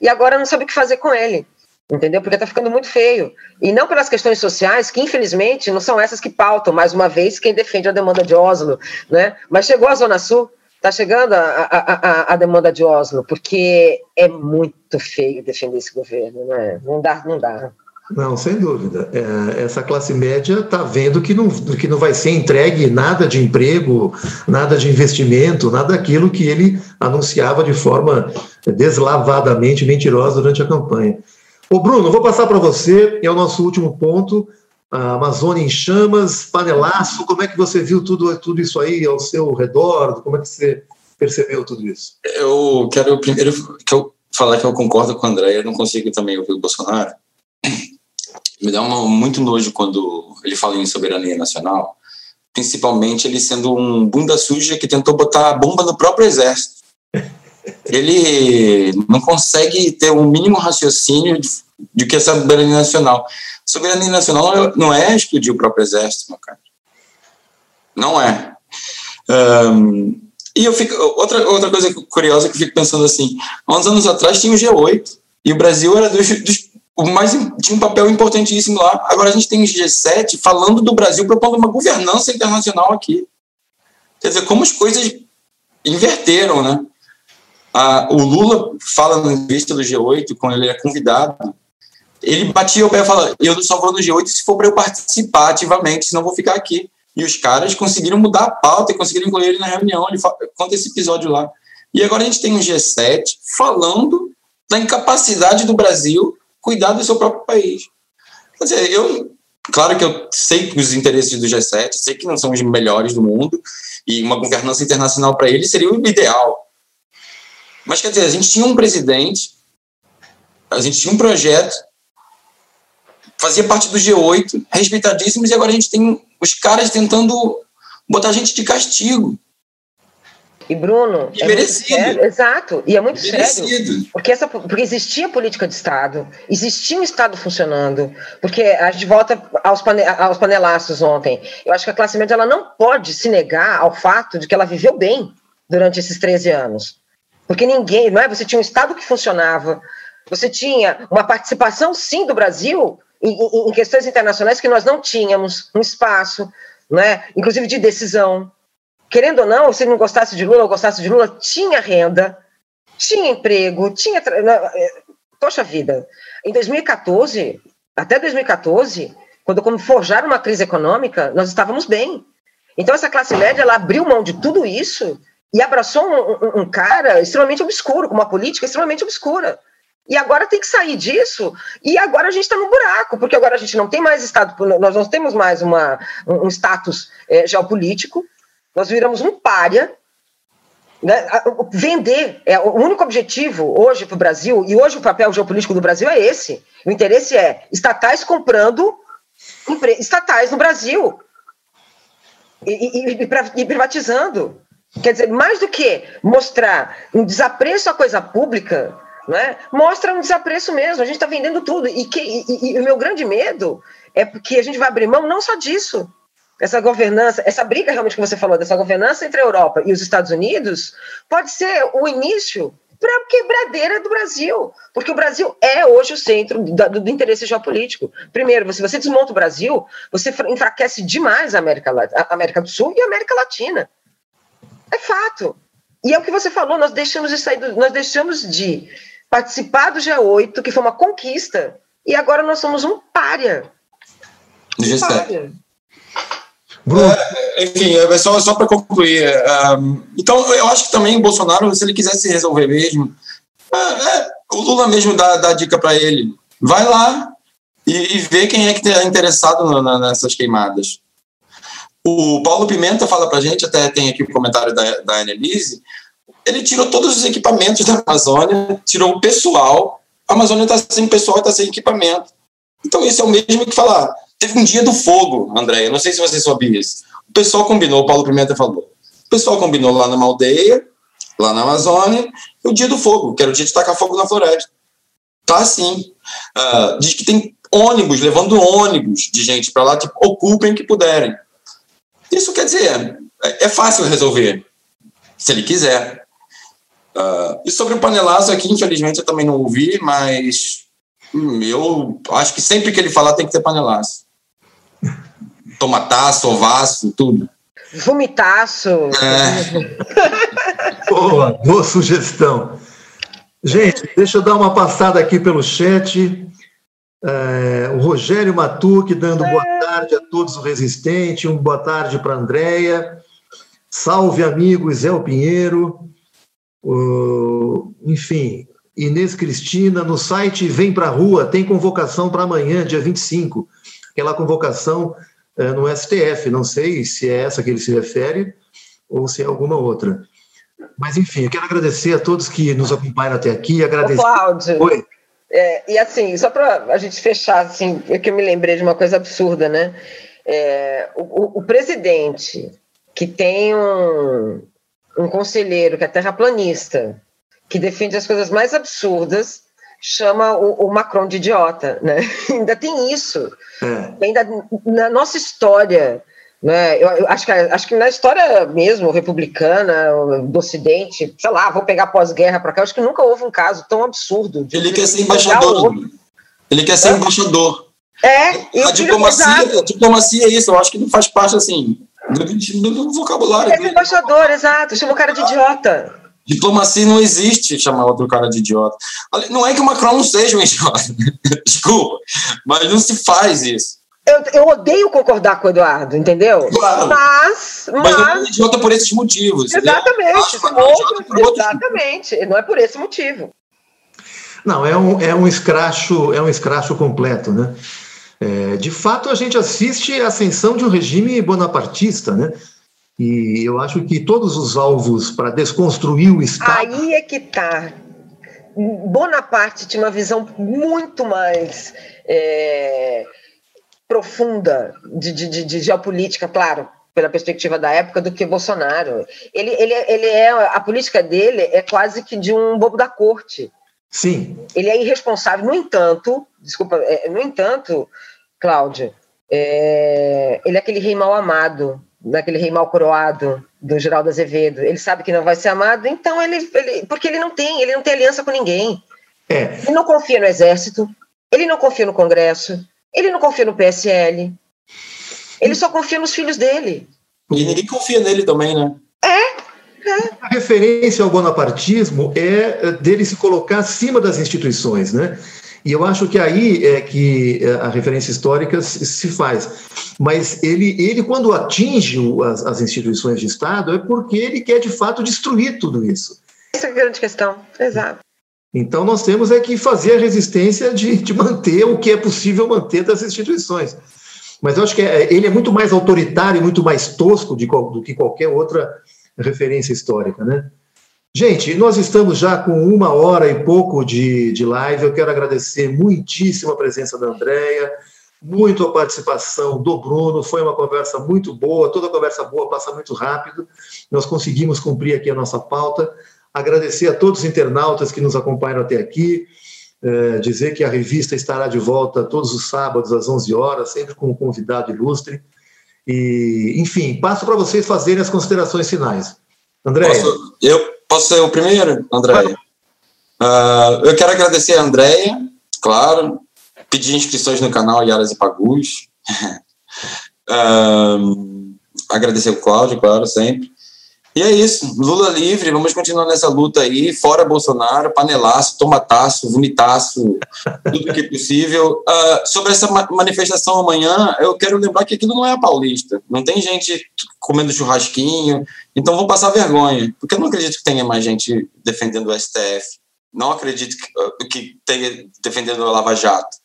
e agora não sabe o que fazer com ele entendeu? Porque está ficando muito feio. E não pelas questões sociais, que infelizmente não são essas que pautam, mais uma vez, quem defende a demanda de Oslo, né? Mas chegou a Zona Sul, está chegando a, a, a, a, demanda de Oslo, porque é muito feio defender esse governo, né? Não dá, não dá. Não, sem dúvida. É, essa classe média está vendo que não, que não vai ser entregue nada de emprego, nada de investimento, nada daquilo que ele anunciava de forma deslavadamente mentirosa durante a campanha. Ô Bruno, vou passar para você, é o nosso último ponto, a Amazônia em chamas, panelaço, como é que você viu tudo, tudo isso aí ao seu redor, como é que você percebeu tudo isso? Eu quero primeiro que eu falar que eu concordo com o André, eu não consigo também ouvir o Bolsonaro. Me dá uma, muito nojo quando ele fala em soberania nacional, principalmente ele sendo um bunda suja que tentou botar a bomba no próprio exército. Ele não consegue ter um mínimo raciocínio de, de que é soberania nacional. Soberania nacional não é explodir o próprio exército, meu cara. Não é. Um, e eu fico outra outra coisa curiosa que eu fico pensando assim, há uns anos atrás tinha o G8 e o Brasil era dos, dos o mais tinha um papel importantíssimo lá. Agora a gente tem o G7 falando do Brasil propondo uma governança internacional aqui. Quer dizer, como as coisas inverteram, né? O Lula fala na entrevista do G8 quando ele é convidado, ele batia o pé e fala: "Eu só vou no G8 se for para eu participar ativamente, senão vou ficar aqui". E os caras conseguiram mudar a pauta e conseguiram incluir ele na reunião. Ele conta esse episódio lá. E agora a gente tem um G7 falando da incapacidade do Brasil cuidar do seu próprio país. Quer dizer, eu, claro que eu sei que os interesses do G7, sei que não são os melhores do mundo, e uma governança internacional para ele seria o ideal. Mas quer dizer, a gente tinha um presidente, a gente tinha um projeto fazia parte do G8, respeitadíssimos, e agora a gente tem os caras tentando botar a gente de castigo. E Bruno, e é merecido. exato, e é muito merecido. sério, porque, essa, porque existia política de Estado, existia um Estado funcionando, porque a gente volta aos, pane, aos panelaços ontem. Eu acho que a classe média ela não pode se negar ao fato de que ela viveu bem durante esses 13 anos. Porque ninguém, não é? Você tinha um Estado que funcionava, você tinha uma participação, sim, do Brasil em, em questões internacionais que nós não tínhamos um espaço, né, inclusive de decisão. Querendo ou não, se não gostasse de Lula ou gostasse de Lula, tinha renda, tinha emprego, tinha. É, poxa vida, em 2014, até 2014, quando como forjaram uma crise econômica, nós estávamos bem. Então, essa classe média ela abriu mão de tudo isso e abraçou um, um, um cara extremamente obscuro, com uma política extremamente obscura. E agora tem que sair disso, e agora a gente está no buraco, porque agora a gente não tem mais Estado, nós não temos mais uma, um status é, geopolítico, nós viramos um párea. Né? Vender é o único objetivo hoje para o Brasil, e hoje o papel geopolítico do Brasil é esse. O interesse é estatais comprando estatais no Brasil e, e, e privatizando. Quer dizer, mais do que mostrar um desapreço à coisa pública, né? Mostra um desapreço mesmo, a gente está vendendo tudo. E, que, e, e, o meu grande medo é porque a gente vai abrir mão não só disso, essa governança, essa briga realmente que você falou, dessa governança entre a Europa e os Estados Unidos, pode ser o início para a quebradeira do Brasil, porque o Brasil é hoje o centro do, do, interesse geopolítico. Primeiro, se você desmonta o Brasil, você enfraquece demais a América, a América do Sul e a América Latina. É fato. E é o que você falou, nós deixamos de sair, do, nós deixamos de participar do G8, que foi uma conquista, e agora nós somos um párea. Um G7. É, enfim, é só, só para concluir. Um, então, eu acho que também o Bolsonaro, se ele quisesse resolver mesmo, é, é, o Lula mesmo dá, dá dica para ele. Vai lá e, e vê quem é que está interessado na, nessas queimadas. O Paulo Pimenta fala para gente, até tem aqui o comentário da, da Annelise, ele tirou todos os equipamentos da Amazônia, tirou o pessoal. A Amazônia está sem pessoal, está sem equipamento. Então, isso é o mesmo que falar. Teve um dia do fogo, André. Não sei se você soube isso. O pessoal combinou, o Paulo Pimenta falou. O pessoal combinou lá numa aldeia, lá na Amazônia, o dia do fogo, que era o dia de tacar fogo na floresta. Tá assim. Uh, diz que tem ônibus, levando ônibus de gente para lá, tipo, ocupem o que puderem. Isso quer dizer, é, é fácil resolver, se ele quiser. Uh, e sobre o panelaço aqui, infelizmente, eu também não ouvi, mas hum, eu acho que sempre que ele falar tem que ter panelaço. Tomataço, ovaço, tudo. Vomitaço. É. [laughs] boa, boa sugestão. Gente, deixa eu dar uma passada aqui pelo chat. É, o Rogério Matuque dando boa tarde a todos o Resistente, um boa tarde para a Andréia. Salve, amigos, Zé Pinheiro. Uh, enfim, Inês Cristina, no site Vem Pra Rua, tem convocação para amanhã, dia 25. Aquela convocação uh, no STF, não sei se é essa que ele se refere ou se é alguma outra. Mas, enfim, eu quero agradecer a todos que nos acompanham até aqui. Agradecer. Cláudio. Oi. É, e assim, só para a gente fechar, assim, é que eu me lembrei de uma coisa absurda, né? É, o, o, presidente que tem um, um conselheiro que é terraplanista, que defende as coisas mais absurdas, chama o, o Macron de idiota, né? [laughs] Ainda tem isso. É. Ainda na nossa história né? Eu, eu, acho, que, acho que na história mesmo republicana do Ocidente, sei lá, vou pegar pós-guerra para cá, acho que nunca houve um caso tão absurdo. Ele quer ser embaixador. Ele quer ser é. embaixador. É, a diplomacia, a diplomacia é isso, eu acho que não faz parte assim do, do vocabulário. Ele é embaixador, exato, chama o cara de idiota. Diplomacia não existe chamar outro cara de idiota. Não é que o Macron não seja um idiota, [laughs] desculpa, mas não se faz isso. Eu, eu odeio concordar com o Eduardo, entendeu? Claro. Mas, mas. Mas é idiota por esses motivos. Exatamente. Outro, exatamente. Não é por esse motivo. Não, é um, é um escracho, é um escracho completo, né? É, de fato, a gente assiste a ascensão de um regime bonapartista, né? E eu acho que todos os alvos para desconstruir o Estado. Aí é que está. Bonaparte tinha uma visão muito mais. É profunda de, de, de geopolítica, claro, pela perspectiva da época, do que Bolsonaro. Ele, ele, ele é a política dele é quase que de um bobo da corte. Sim. Ele é irresponsável. No entanto, desculpa, é, no entanto, Cláudia, é, ele é aquele rei mal amado, daquele rei mal coroado do Geraldo Azevedo. Ele sabe que não vai ser amado, então ele, ele porque ele não tem, ele não tem aliança com ninguém. É. Ele não confia no exército, ele não confia no Congresso, ele não confia no PSL. Ele só confia nos filhos dele. E ninguém confia nele também, né? É. é. A referência ao bonapartismo é dele se colocar acima das instituições, né? E eu acho que aí é que é, a referência histórica se faz. Mas ele, ele quando atinge as, as instituições de Estado, é porque ele quer, de fato, destruir tudo isso. Essa é a grande questão, exato. Então, nós temos é que fazer a resistência de, de manter o que é possível manter das instituições. Mas eu acho que é, ele é muito mais autoritário, muito mais tosco de, do que qualquer outra referência histórica, né? Gente, nós estamos já com uma hora e pouco de, de live. Eu quero agradecer muitíssimo a presença da Andrea, muito a participação do Bruno. Foi uma conversa muito boa. Toda conversa boa passa muito rápido. Nós conseguimos cumprir aqui a nossa pauta agradecer a todos os internautas que nos acompanham até aqui, é, dizer que a revista estará de volta todos os sábados às 11 horas, sempre com um convidado ilustre. E, enfim, passo para vocês fazerem as considerações finais. André. Posso, eu posso ser o primeiro, André? Uh, eu quero agradecer a Andréia, claro, pedir inscrições no canal Yaras e Pagus. uh, [laughs] agradecer o Cláudio, claro, sempre. E é isso, Lula livre, vamos continuar nessa luta aí, fora Bolsonaro, panelaço, tomataço, vomitaço, [laughs] tudo que é possível. Uh, sobre essa manifestação amanhã, eu quero lembrar que aquilo não é a paulista, não tem gente comendo churrasquinho, então vou passar vergonha, porque eu não acredito que tenha mais gente defendendo o STF, não acredito que, ah, que tenha defendendo a Lava Jato.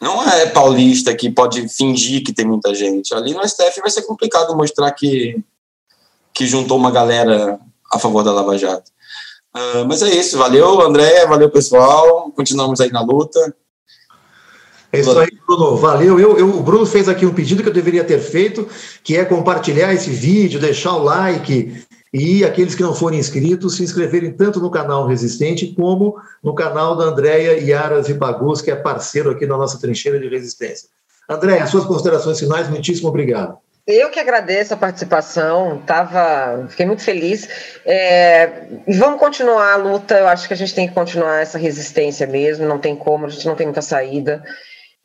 Não é paulista que pode fingir que tem muita gente. Ali no STF vai ser complicado mostrar que que juntou uma galera a favor da Lava Jato. Uh, mas é isso, valeu André, valeu pessoal, continuamos aí na luta. É isso aí, Bruno. Valeu. Eu, eu, o Bruno fez aqui um pedido que eu deveria ter feito, que é compartilhar esse vídeo, deixar o like e aqueles que não forem inscritos se inscreverem tanto no canal Resistente como no canal da Andréia Iaras e Bagus, que é parceiro aqui na nossa trincheira de resistência. Andréia, suas considerações finais, muitíssimo obrigado. Eu que agradeço a participação, tava, fiquei muito feliz. É, vamos continuar a luta, eu acho que a gente tem que continuar essa resistência mesmo, não tem como, a gente não tem muita saída.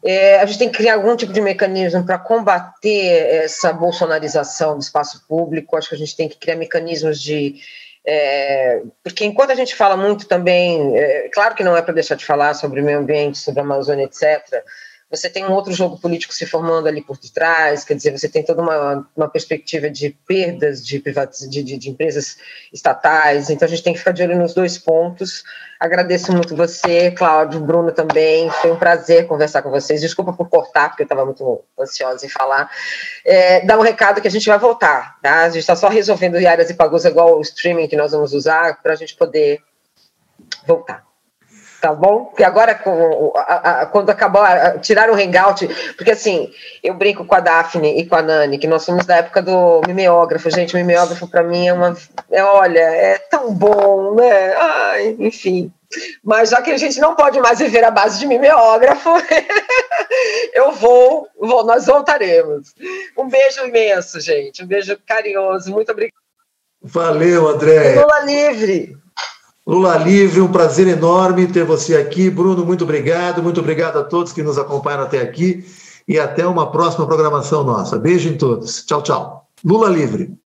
É, a gente tem que criar algum tipo de mecanismo para combater essa bolsonarização do espaço público, acho que a gente tem que criar mecanismos de. É, porque enquanto a gente fala muito também, é, claro que não é para deixar de falar sobre o meio ambiente, sobre a Amazônia, etc., você tem um outro jogo político se formando ali por trás, quer dizer, você tem toda uma, uma perspectiva de perdas de, de, de, de, empresas estatais, então a gente tem que ficar de olho nos dois pontos. Agradeço muito você, Cláudio, Bruno também, foi um prazer conversar com vocês. Desculpa por cortar, porque eu estava muito ansiosa em falar. É, dá um recado que a gente vai voltar, tá? A gente está só resolvendo áreas e pagos igual o streaming que nós vamos usar para a gente poder voltar tá bom? Porque agora, com, a, a, quando acabar, tirar o hangout, porque assim, eu brinco com a Daphne e com a Nani, que nós somos da época do mimeógrafo, gente, o mimeógrafo para mim é uma, é, olha, é tão bom, né? Ai, enfim. Mas já que a gente não pode mais viver à base de mimeógrafo, [laughs] eu vou, vou, nós voltaremos. Um beijo imenso, gente, um beijo carinhoso, muito obrigada. Valeu, André. Lula livre. Lula Livre, um prazer enorme ter você aqui. Bruno, muito obrigado. Muito obrigado a todos que nos acompanharam até aqui. E até uma próxima programação nossa. Beijo em todos. Tchau, tchau. Lula Livre.